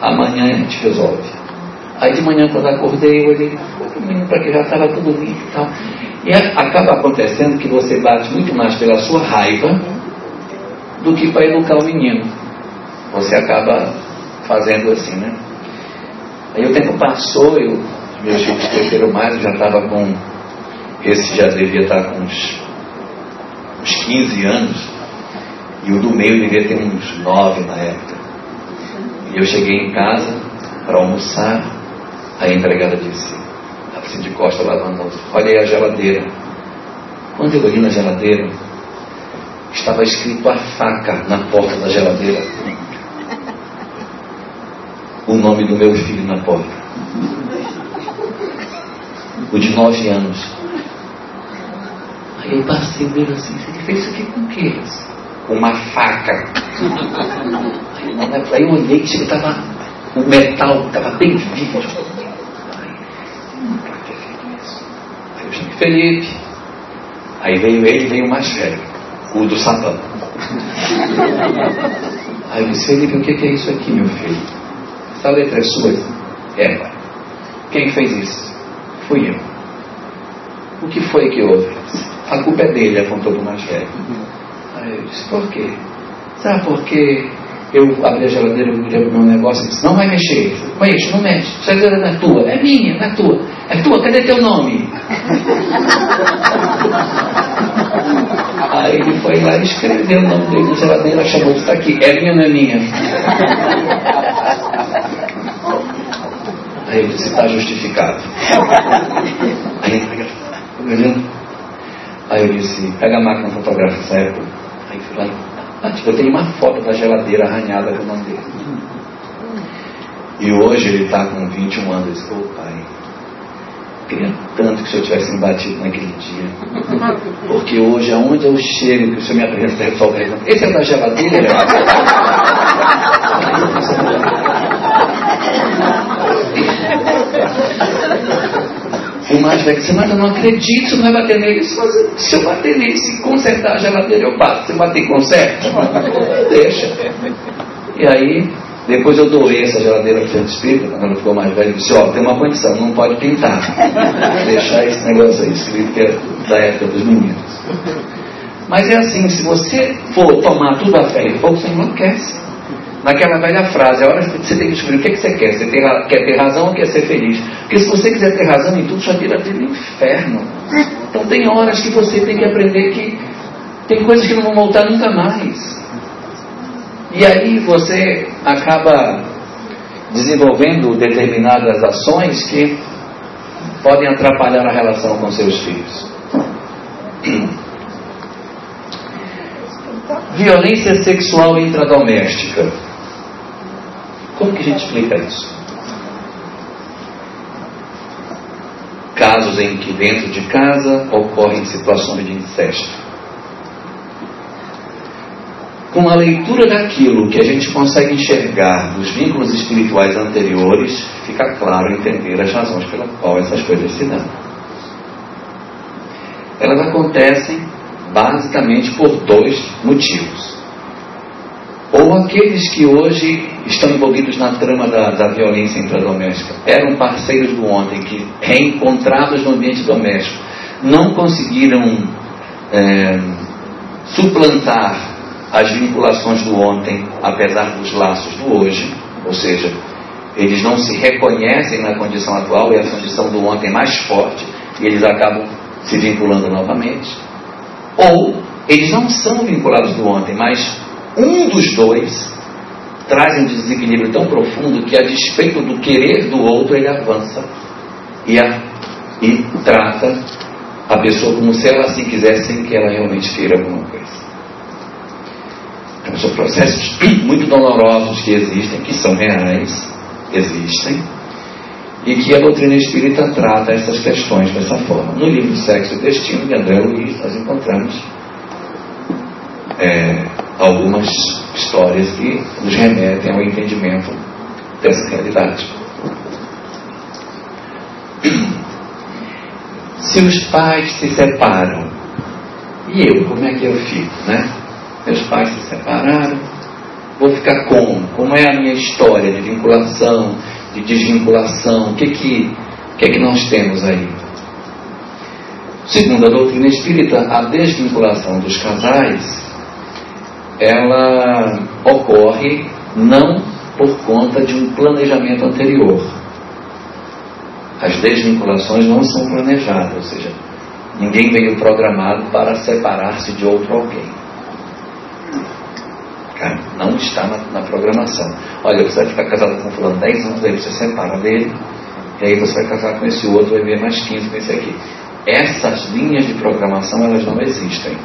Amanhã a gente resolve. Aí de manhã, quando acordei, eu olhei menino para que já estava tudo limpo e tal. E acaba acontecendo que você bate muito mais pela sua raiva do que para educar o menino. Você acaba fazendo assim, né? Aí o tempo passou, eu meus filhos cresceram mais, eu já estava com. Esse já devia estar com uns, uns 15 anos, e o do meio devia ter uns 9 na época. E eu cheguei em casa para almoçar, a empregada disse, assim de costa lavando olha aí a geladeira. Quando eu olhei na geladeira, estava escrito a faca na porta da geladeira. O nome do meu filho na porta o de nove anos. Aí eu passei dele assim, você fez isso aqui com o quê? Com uma faca. Aí, eu olhei que estava o metal estava bem vivo. Aí, eu chamei Felipe. Aí veio ele, veio o mais velho, o do sabão. Aí eu disse, Felipe, o que é isso aqui, meu filho? Essa letra é sua? É. Quem fez isso? Fui eu. O que foi que houve? A culpa é dele, apontou para o mais velho. Aí eu disse, por quê? Sabe por quê? eu abri a geladeira, olhei o meu negócio e disse, não vai mexer. Mexe, não mexe. A geladeira não é tua, é minha, não é tua. É tua, cadê teu nome? Aí ele foi lá e escreveu o nome dele na geladeira, chamou, está aqui, é minha, não é minha. *laughs* Aí ele disse, está justificado. Aí, olhando. Aí eu disse, pega a máquina fotográfica dessa época. Aí fui lá ah, tipo, eu tenho uma foto da geladeira arranhada com o nome dele. E hoje ele está com 21 anos. Eu disse, ô oh, pai, queria tanto que o senhor tivesse me batido naquele dia. Porque hoje, aonde eu chego, que o senhor me apresenta refogado, esse é da geladeira? *laughs* O mais velho disse, mas eu não acredito, não vai bater nele. Se eu bater nele, se consertar a geladeira, eu bato. Se eu bater conserta, *laughs* deixa. E aí, depois eu doei essa geladeira para o centro espírita, quando ela ficou mais velha, e disse, ó, oh, tem uma condição, não pode pintar. *laughs* Deixar esse negócio aí escrito que é da época dos meninos. Mas é assim, se você for tomar tudo a fé e fogo, você enlouquece naquela velha frase, a hora que você tem que descobrir o que, é que você quer. Você quer ter razão ou quer ser feliz? Porque se você quiser ter razão em tudo, sua vida vira um inferno. Então tem horas que você tem que aprender que tem coisas que não vão voltar nunca mais. E aí você acaba desenvolvendo determinadas ações que podem atrapalhar a relação com seus filhos. Violência sexual intradoméstica. Como que a gente explica isso? Casos em que dentro de casa ocorrem situações de incesto. Com a leitura daquilo que a gente consegue enxergar dos vínculos espirituais anteriores, fica claro entender as razões pelas quais essas coisas se dão. Elas acontecem basicamente por dois motivos ou aqueles que hoje estão envolvidos na trama da, da violência intradoméstica, eram parceiros do ontem, que reencontrados no ambiente doméstico, não conseguiram é, suplantar as vinculações do ontem, apesar dos laços do hoje, ou seja, eles não se reconhecem na condição atual e a condição do ontem é mais forte, e eles acabam se vinculando novamente. Ou eles não são vinculados do ontem, mas um dos dois traz um desequilíbrio tão profundo que, a despeito do querer do outro, ele avança e, a, e trata a pessoa como se ela assim quisesse, sem que ela realmente queira alguma coisa. Então, são processos *coughs* muito dolorosos que existem, que são reais, existem, e que a doutrina espírita trata essas questões dessa forma. No livro Sexo e Destino de André Luiz, nós encontramos é, algumas histórias que nos remetem ao entendimento dessa realidade. *clears throat* Se os pais se separam, e eu, como é que eu fico, né? Meus pais se separaram, vou ficar como? Como é a minha história de vinculação, de desvinculação? O que que, o que, é que nós temos aí? Segundo a doutrina espírita, a desvinculação dos casais ela ocorre não por conta de um planejamento anterior. As desvinculações não são planejadas, ou seja, ninguém veio programado para separar-se de outro alguém. Cara, não está na, na, programação. Olha, você vai ficar casado com fulano 10 anos, aí você separa dele, e aí você vai casar com esse outro, vai ver mais 15 com esse aqui. Essas linhas de programação, elas não existem.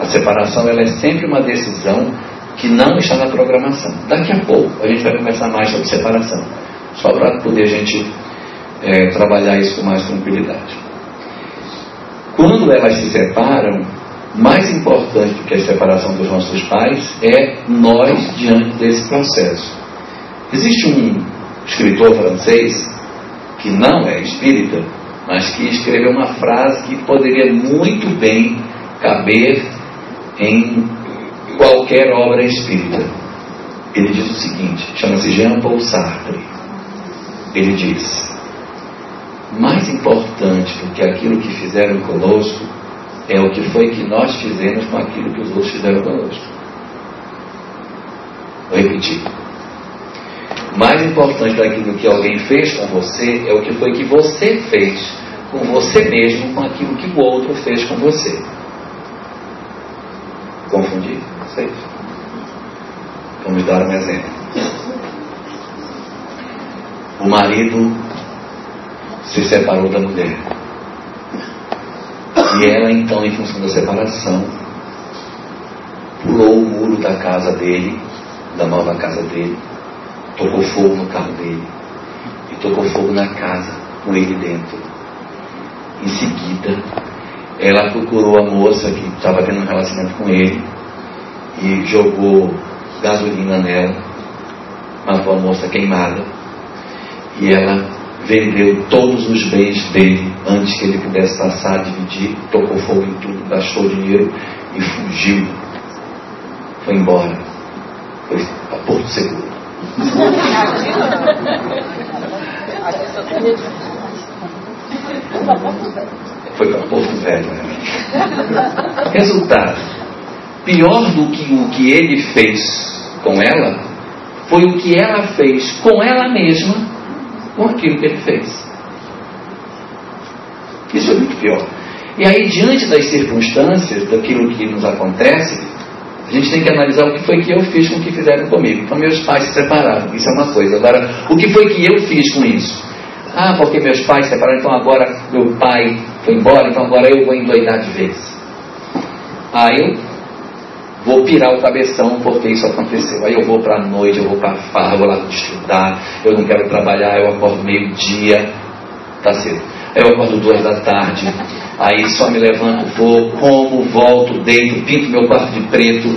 A separação ela é sempre uma decisão que não está na programação. Daqui a pouco a gente vai conversar mais sobre separação, só para poder a gente é, trabalhar isso com mais tranquilidade. Quando elas se separam, mais importante do que a separação dos nossos pais é nós diante desse processo. Existe um escritor francês que não é espírita, mas que escreveu uma frase que poderia muito bem caber em qualquer obra espírita. Ele diz o seguinte: chama-se Jean Paul Sartre. Ele diz: mais importante do que aquilo que fizeram conosco é o que foi que nós fizemos com aquilo que os outros fizeram conosco. Vou repetir. Mais importante daquilo que alguém fez com você é o que foi que você fez com você mesmo com aquilo que o outro fez com você. Confundi vocês? Vamos dar um exemplo. O marido se separou da mulher. E ela, então, em função da separação, pulou o muro da casa dele, da nova casa dele, tocou fogo no carro dele e tocou fogo na casa com ele dentro. Em seguida, ela procurou a moça que estava tendo um relacionamento com ele e jogou gasolina nela, matou a moça queimada e ela vendeu todos os bens dele antes que ele pudesse passar, dividir, tocou fogo em tudo, gastou dinheiro e fugiu. Foi embora. Foi para Porto Seguro. *laughs* Foi para Porto Velho. Né? *laughs* Resultado: pior do que o que ele fez com ela, foi o que ela fez com ela mesma com aquilo que ele fez. Isso é muito pior. E aí, diante das circunstâncias, daquilo que nos acontece, a gente tem que analisar o que foi que eu fiz com o que fizeram comigo. Então, meus pais se separaram, isso é uma coisa. Agora, o que foi que eu fiz com isso? Ah, porque meus pais se separaram, então agora meu pai foi embora, então agora eu vou endoidar de vez. Ah, eu vou pirar o cabeção porque isso aconteceu. Aí eu vou para a noite, eu vou para a farra, vou lá estudar, eu não quero trabalhar, eu acordo meio-dia, tá cedo. Aí eu acordo duas da tarde, aí só me levanto, vou, como, volto, deito, pinto meu quarto de preto,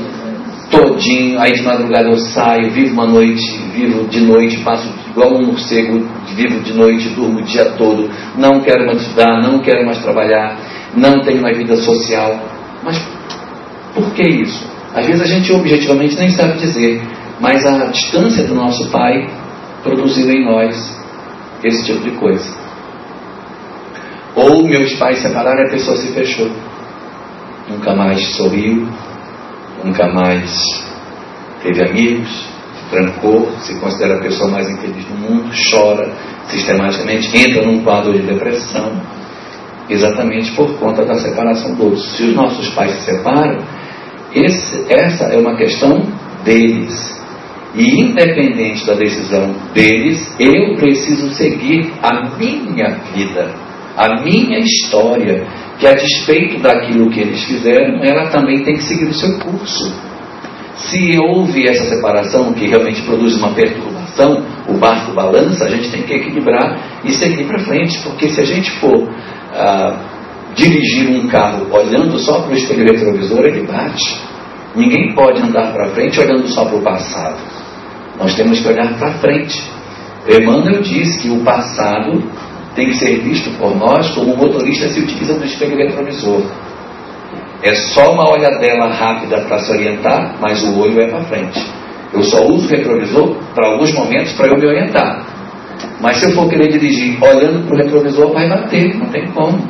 todinho, aí de madrugada eu saio, vivo uma noite, vivo de noite, passo igual um morcego, vivo de noite, durmo o dia todo, não quero mais estudar, não quero mais trabalhar, não tenho mais vida social. Mas por que isso? Às vezes a gente objetivamente nem sabe dizer, mas a distância do nosso pai produziu em nós esse tipo de coisa. Ou meus pais separaram e a pessoa se fechou. Nunca mais sorriu, nunca mais teve amigos, se trancou, se considera a pessoa mais infeliz do mundo, chora sistematicamente, entra num quadro de depressão, exatamente por conta da separação do outro. Se os nossos pais se separam, esse, essa é uma questão deles. E independente da decisão deles, eu preciso seguir a minha vida a minha história, que a despeito daquilo que eles fizeram, ela também tem que seguir o seu curso. Se houve essa separação que realmente produz uma perturbação, o barco balança, a gente tem que equilibrar e seguir para frente, porque se a gente for ah, dirigir um carro olhando só para o espelho retrovisor, ele bate. Ninguém pode andar para frente olhando só para o passado. Nós temos que olhar para frente. Emmanuel diz que o passado tem que ser visto por nós como o motorista se utiliza do espelho retrovisor. É só uma olhadela rápida para se orientar, mas o olho é para frente. Eu só uso o retrovisor para alguns momentos para eu me orientar. Mas se eu for querer dirigir olhando para o retrovisor, vai bater, não tem como.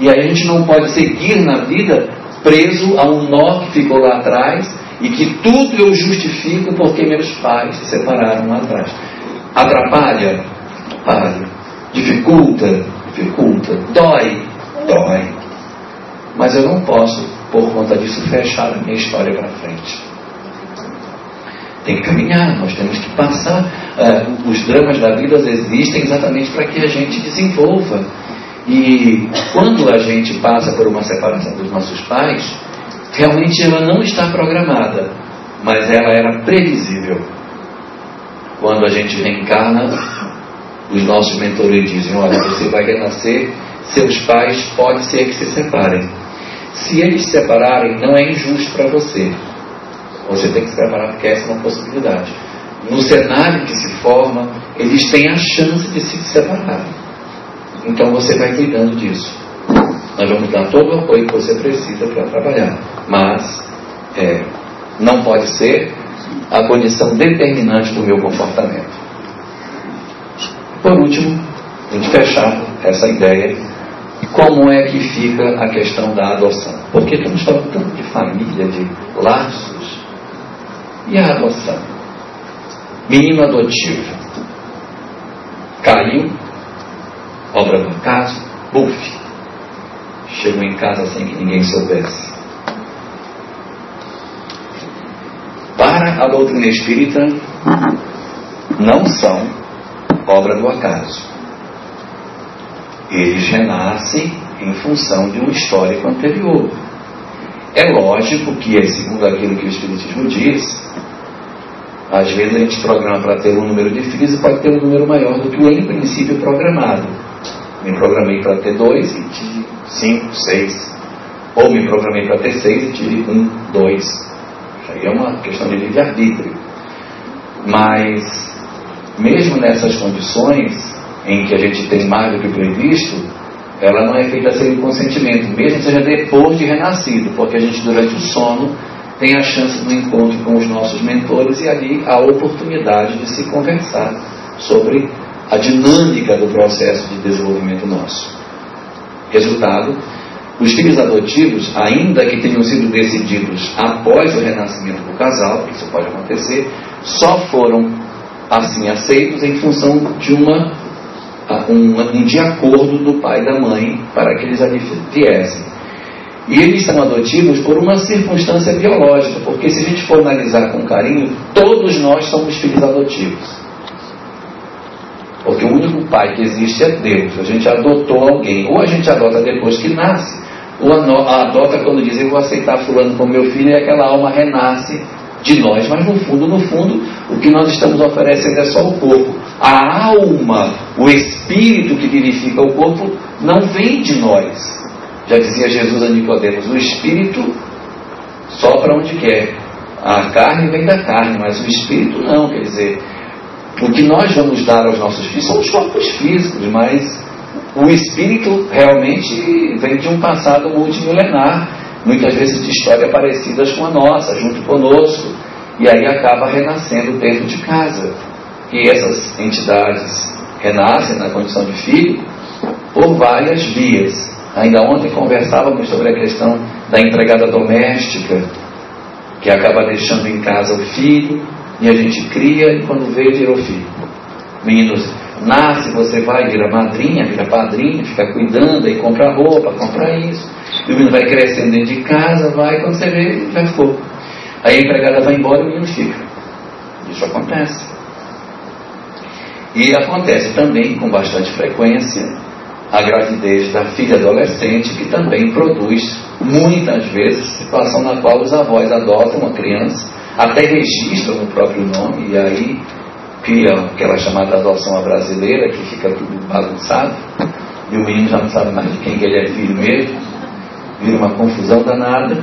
E aí a gente não pode seguir na vida preso a um nó que ficou lá atrás e que tudo eu justifico porque meus pais se separaram lá atrás. Atrapalha? Atrapalha. Dificulta? Dificulta. Dói? Dói. Mas eu não posso, por conta disso, fechar a minha história para frente. Tem que caminhar, nós temos que passar. Uh, os dramas da vida existem exatamente para que a gente desenvolva. E quando a gente passa por uma separação dos nossos pais, realmente ela não está programada, mas ela era previsível. Quando a gente reencarna, os nossos mentores dizem: olha, você vai renascer, seus pais pode ser que se separem. Se eles se separarem, não é injusto para você. Você tem que se preparar porque essa é uma possibilidade. No cenário que se forma, eles têm a chance de se separar. Então você vai cuidando disso. Nós vamos dar todo o apoio que você precisa para trabalhar. Mas é, não pode ser a condição determinante do meu comportamento. Por último, a gente fechar essa ideia, como é que fica a questão da adoção? Porque estamos falando tanto de família, de laços, e a adoção? menino adotivo. Caiu, obra do acaso, buf. Chegou em casa sem que ninguém soubesse. Para a doutrina espírita, não são obra do acaso. Eles renascem em função de um histórico anterior. É lógico que, segundo aquilo que o Espiritismo diz, às vezes a gente programa para ter um número de filhos e pode ter um número maior do que o em princípio programado. Me programei para ter dois e tive cinco, seis. Ou me programei para ter seis e tive um, dois. Isso aí é uma questão de livre-arbítrio. Mas, mesmo nessas condições em que a gente tem mais do que previsto, ela não é feita sem consentimento, mesmo que seja depois de renascido, porque a gente, durante o sono, tem a chance do encontro com os nossos mentores e ali a oportunidade de se conversar sobre a dinâmica do processo de desenvolvimento nosso. Resultado, os filhos adotivos, ainda que tenham sido decididos após o renascimento do casal, isso pode acontecer, só foram assim aceitos em função de uma um, um de acordo do pai e da mãe para que eles ali viessem. E eles são adotivos por uma circunstância biológica, porque se a gente for analisar com carinho, todos nós somos filhos adotivos. Porque o único pai que existe é Deus. A gente adotou alguém. Ou a gente adota depois que nasce, ou adota quando diz eu vou aceitar fulano como meu filho e aquela alma renasce de nós. Mas no fundo, no fundo, o que nós estamos oferecendo é só o corpo. A alma, o espírito que vivifica o corpo, não vem de nós. Já dizia Jesus a Nicodemos, o espírito só para onde quer. A carne vem da carne, mas o espírito não, quer dizer, o que nós vamos dar aos nossos filhos são os corpos físicos, mas o espírito realmente vem de um passado multimilenar, muitas vezes de histórias parecidas com a nossa, junto conosco, e aí acaba renascendo dentro de casa. E essas entidades renascem na condição de filho por várias vias. Ainda ontem conversávamos sobre a questão da empregada doméstica, que acaba deixando em casa o filho, e a gente cria, e quando vê, virou filho. Meninos, nasce, você vai, vira madrinha, vira padrinha, fica cuidando, aí compra roupa, compra isso. E o menino vai crescendo dentro de casa, vai, quando você vê, já ficou. Aí a empregada vai embora e o menino fica. Isso acontece. E acontece também, com bastante frequência, a gravidez da filha adolescente, que também produz, muitas vezes, situação na qual os avós adotam a criança, até registram o próprio nome, e aí criam aquela chamada adoção à brasileira, que fica tudo bagunçado, e o menino já não sabe mais de quem ele é filho mesmo, vira uma confusão danada,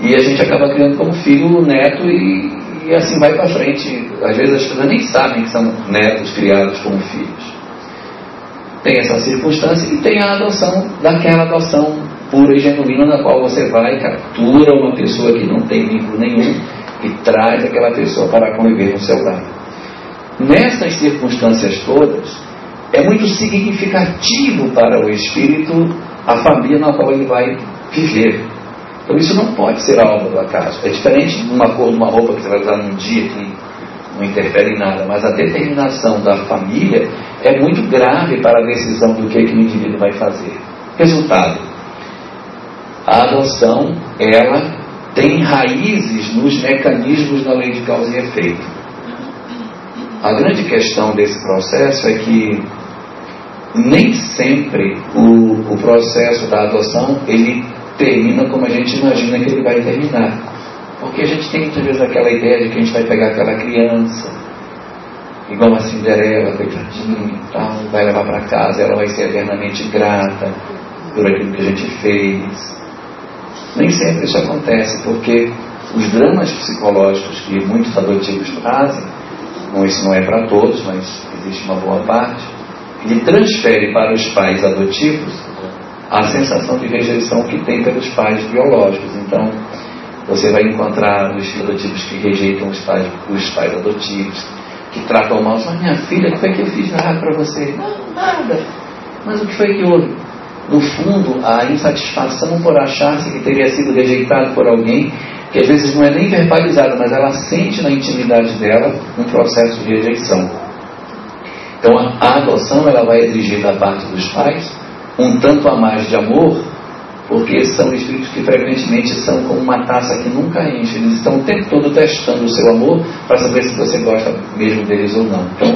e a gente acaba criando como filho neto e, e assim vai para frente. Às vezes as pessoas nem sabem que são netos criados como filhos. Tem essa circunstância e tem a adoção daquela adoção pura e genuína na qual você vai, captura uma pessoa que não tem vínculo nenhum e traz aquela pessoa para conviver no seu lar. Nessas circunstâncias todas, é muito significativo para o espírito a família na qual ele vai viver. Então isso não pode ser a obra do acaso. É diferente de uma cor de uma roupa que você vai usar num dia que não interfere em nada, mas a determinação da família é muito grave para a decisão do que, que o indivíduo vai fazer. Resultado: a adoção, ela tem raízes nos mecanismos da lei de causa e efeito. A grande questão desse processo é que nem sempre o, o processo da adoção ele termina como a gente imagina que ele vai terminar. Porque a gente tem muitas vezes aquela ideia de que a gente vai pegar aquela criança, igual uma Cinderela, coitadinha e tal, vai levar para casa, ela vai ser eternamente grata por aquilo que a gente fez. Nem sempre isso acontece, porque os dramas psicológicos que muitos adotivos trazem, bom, isso não é para todos, mas existe uma boa parte, ele transfere para os pais adotivos a sensação de rejeição que tem pelos pais biológicos. Então, você vai encontrar os filhos adotivos que rejeitam os pais, os pais adotivos, que tratam mal. Só minha filha, o que foi que eu fiz nada para você? Não, nada. Mas o que foi que houve? No fundo, a insatisfação por achar-se que teria sido rejeitado por alguém que às vezes não é nem verbalizada, mas ela sente na intimidade dela um processo de rejeição. Então a, adoção ela vai exigir da parte dos pais um tanto a mais de amor, porque são espíritos que frequentemente são como uma taça que nunca enche. Eles estão o tempo todo testando o seu amor para saber se você gosta mesmo deles ou não. Então,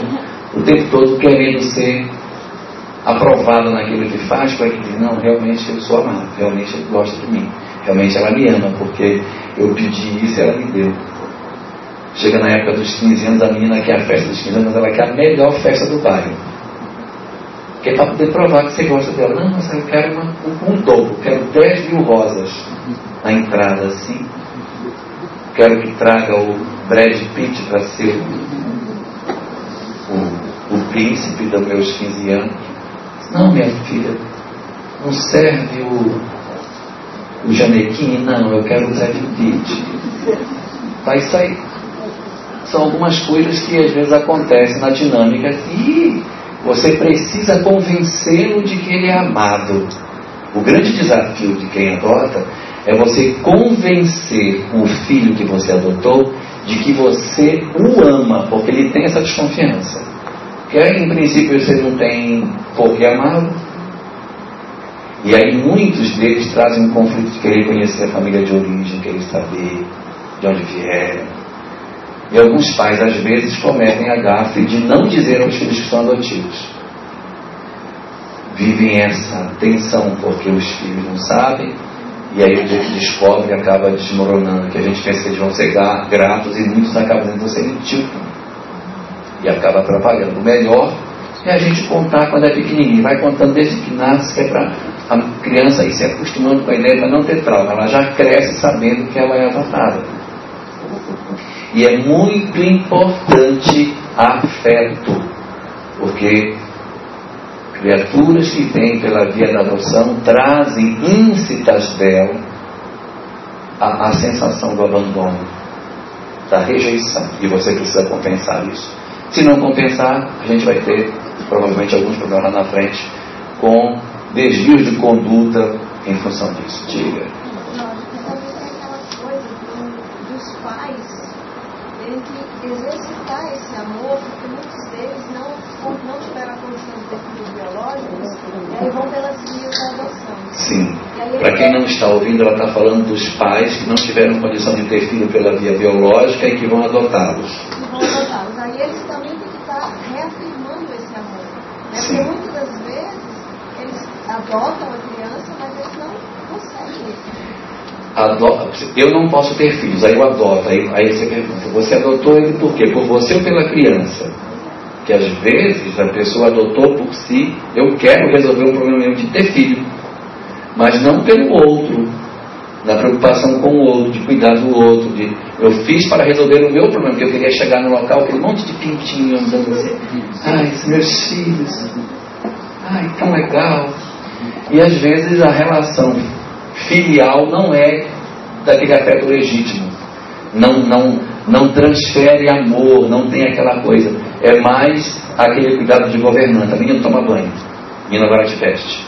o tempo todo querendo ser aprovado naquilo que faz, para que diga, não, realmente eu sou amado, realmente ele gosta de mim, realmente ela me ama, porque eu pedi isso e ela me deu. Chega na época dos 15 anos, a menina quer a festa dos 15 anos, mas ela quer a melhor festa do bairro. Que é para poder provar que você gosta dela. Não, mas eu quero uma, um, um dobro, quero 10 mil rosas na entrada, assim. Quero que traga o Brad Pitt para ser o, o príncipe dos meus 15 anos. Não, minha filha, não serve o, o Janequim, não, eu quero o Brad Pitt. Vai sair. São algumas coisas que às vezes acontecem na dinâmica e você precisa convencê-lo de que ele é amado. O grande desafio de quem adota é você convencer o filho que você adotou de que você o ama, porque ele tem essa desconfiança. Que em princípio você não tem por que amá-lo. E aí muitos deles trazem um conflito de querer conhecer a família de origem, querer saber de onde vieram. E alguns pais, às vezes, cometem a gafe de não dizer aos filhos que são adotivos. Vivem essa tensão porque os filhos não sabem, e aí o dia que descobre acaba desmoronando, que a gente pensa que eles vão ser gratos e muitos acabam dizendo você mentiu. E acaba atrapalhando. O melhor é a gente contar quando é pequenininho. Vai contando desde que nasce, que é para a criança ir se acostumando com a ideia para não ter trauma. Ela já cresce sabendo que ela é adotada. E é muito importante afeto, porque criaturas que vêm pela via da adoção trazem íncitas dela a, a sensação do abandono, da rejeição, e você precisa compensar isso. Se não compensar, a gente vai ter provavelmente alguns problemas na frente com desvios de conduta em função disso. Diga. exercitar esse amor, porque muitos deles não, não tiveram a condição de ter filhos biológicos, e vão pelas vias da adoção. Sim. Para quem não está ouvindo, ela está falando dos pais que não tiveram condição de ter filho pela via biológica e que vão adotá-los. Que vão adotá-los. Aí eles também têm que estar reafirmando esse amor. Né? Porque muitas das vezes eles adotam a criança, mas eles não conseguem isso eu não posso ter filhos, aí eu adoto. Aí, aí você pergunta, você adotou ele por quê? Por você ou pela criança? Que às vezes a pessoa adotou por si, eu quero resolver um problema de ter filho, mas não pelo outro, na preocupação com o outro, de cuidar do outro, de eu fiz para resolver o meu problema, porque eu queria chegar no local, aquele monte de pintinho andando assim, ai, meus filhos, ai, tão legal. E às vezes a relação filial não é daquele afeto legítimo. Não, não, não transfere amor, não tem aquela coisa. É mais aquele cuidado de governanta. Menino toma banho, menino agora te veste,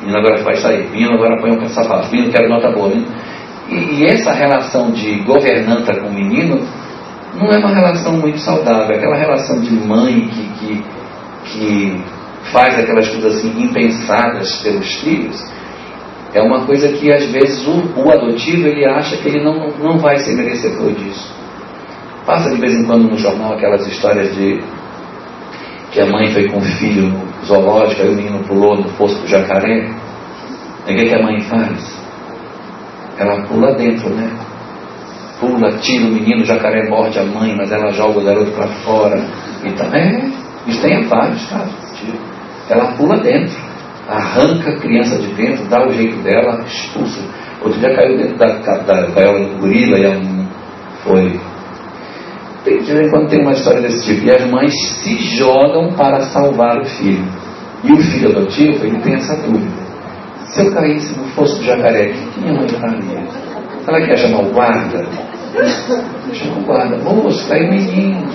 menino agora vai sair, menino agora põe um sapato, menino quer nota boa. Menino... E, e essa relação de governanta com o menino não é uma relação muito saudável. Aquela relação de mãe que, que, que faz aquelas coisas assim impensadas pelos filhos é uma coisa que às vezes o, o, adotivo ele acha que ele não, não vai ser merecedor disso. Passa de vez em quando no jornal aquelas histórias de que a mãe foi com o filho no zoológico, aí o menino pulou no fosso do jacaré. E o que, que a mãe faz? Ela pula dentro, né? Pula, tira o menino, o jacaré morde a mãe, mas ela joga o garoto para fora. Então, é, isso tem vários casos. Ela pula dentro arranca a criança de dentro, dá o jeito dela, expulsa. Outro dia caiu dentro da, da gaiola do gorila e ela foi. De vez em quando tem uma história desse tipo. E as mães se jogam para salvar o filho. E o filho adotivo, ele tem essa dúvida. Se eu caísse no fosso do jacaré, o que minha mãe faria? Ela quer chamar o guarda? Chama o guarda. Moço, caiu o menino.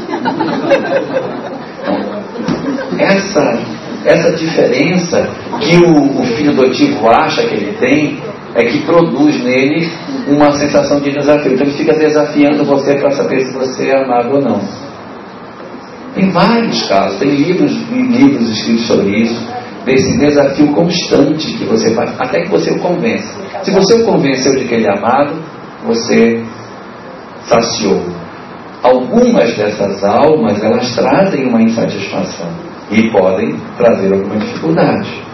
Então, essa essa diferença que o, o filho adotivo acha que ele tem é que produz nele uma sensação de desafio. Então ele fica desafiando você para saber se você é amado ou não. Tem vários casos, tem livros e livros escritos sobre isso, desse desafio constante que você faz, até que você o convença. Se você o convenceu de que ele é amado, você saciou. Algumas dessas almas, elas trazem uma insatisfação e podem trazer alguma dificuldade.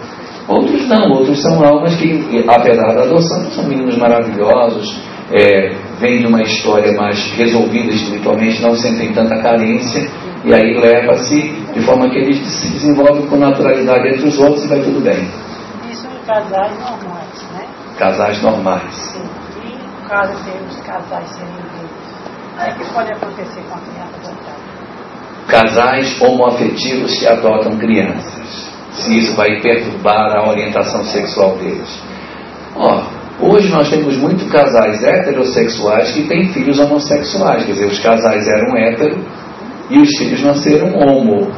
Outros não, outros são almas que, apesar da adoção, são meninos maravilhosos, é, vêm de uma história mais resolvida espiritualmente, não sentem tanta carência, e aí leva-se de forma que eles se desenvolvem com naturalidade entre os outros e vai tudo bem. Isso em casais normais, né? Casais normais. Sim. E no caso os casais serem o é que pode acontecer com a criança adotada? Casais homoafetivos que adotam crianças se isso vai perturbar a orientação sexual deles. Ó, hoje nós temos muitos casais heterossexuais que têm filhos homossexuais, quer dizer, os casais eram hétero e os filhos nasceram homo.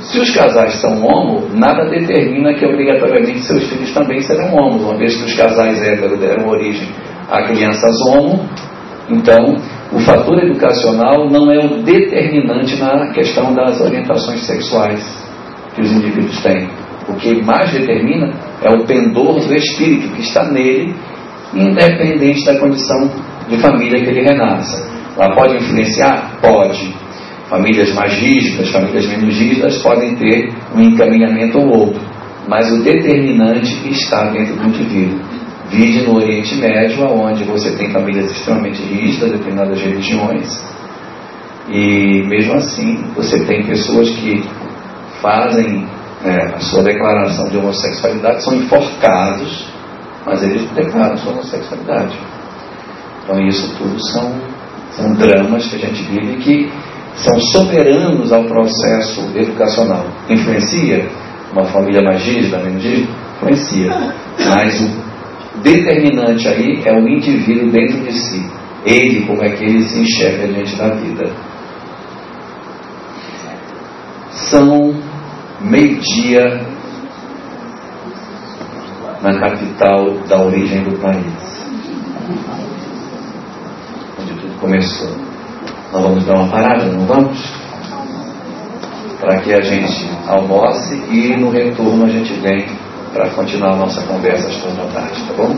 Se os casais são homo, nada determina que obrigatoriamente seus filhos também serão homos, uma vez que os casais hétero deram origem a crianças homo, então o fator educacional não é o determinante na questão das orientações sexuais que os indivíduos têm. O que mais determina é o pendor do espírito que está nele, independente da condição de família que ele renasça. Ela pode influenciar? Pode. Famílias mais rígidas, famílias menos rígidas podem ter um encaminhamento ou outro, mas o determinante está dentro do indivíduo. Vide no Oriente Médio, onde você tem famílias extremamente rígidas, determinadas religiões, e mesmo assim você tem pessoas que fazem é, a sua declaração de homossexualidade são enforcados, mas eles declaram sua homossexualidade. Então isso tudo são, são dramas que a gente vive que são soberanos ao processo educacional. Influencia uma família mais rígida, menos rígida? Influencia. Mas o determinante aí é o indivíduo dentro de si. Ele, como é que ele se enxerga diante da vida. São meio-dia, na capital da origem do país, onde tudo começou. Nós vamos dar uma parada, não vamos? Para que a gente almoce e no retorno a gente vem para continuar a nossa conversa às três da tarde, tá bom?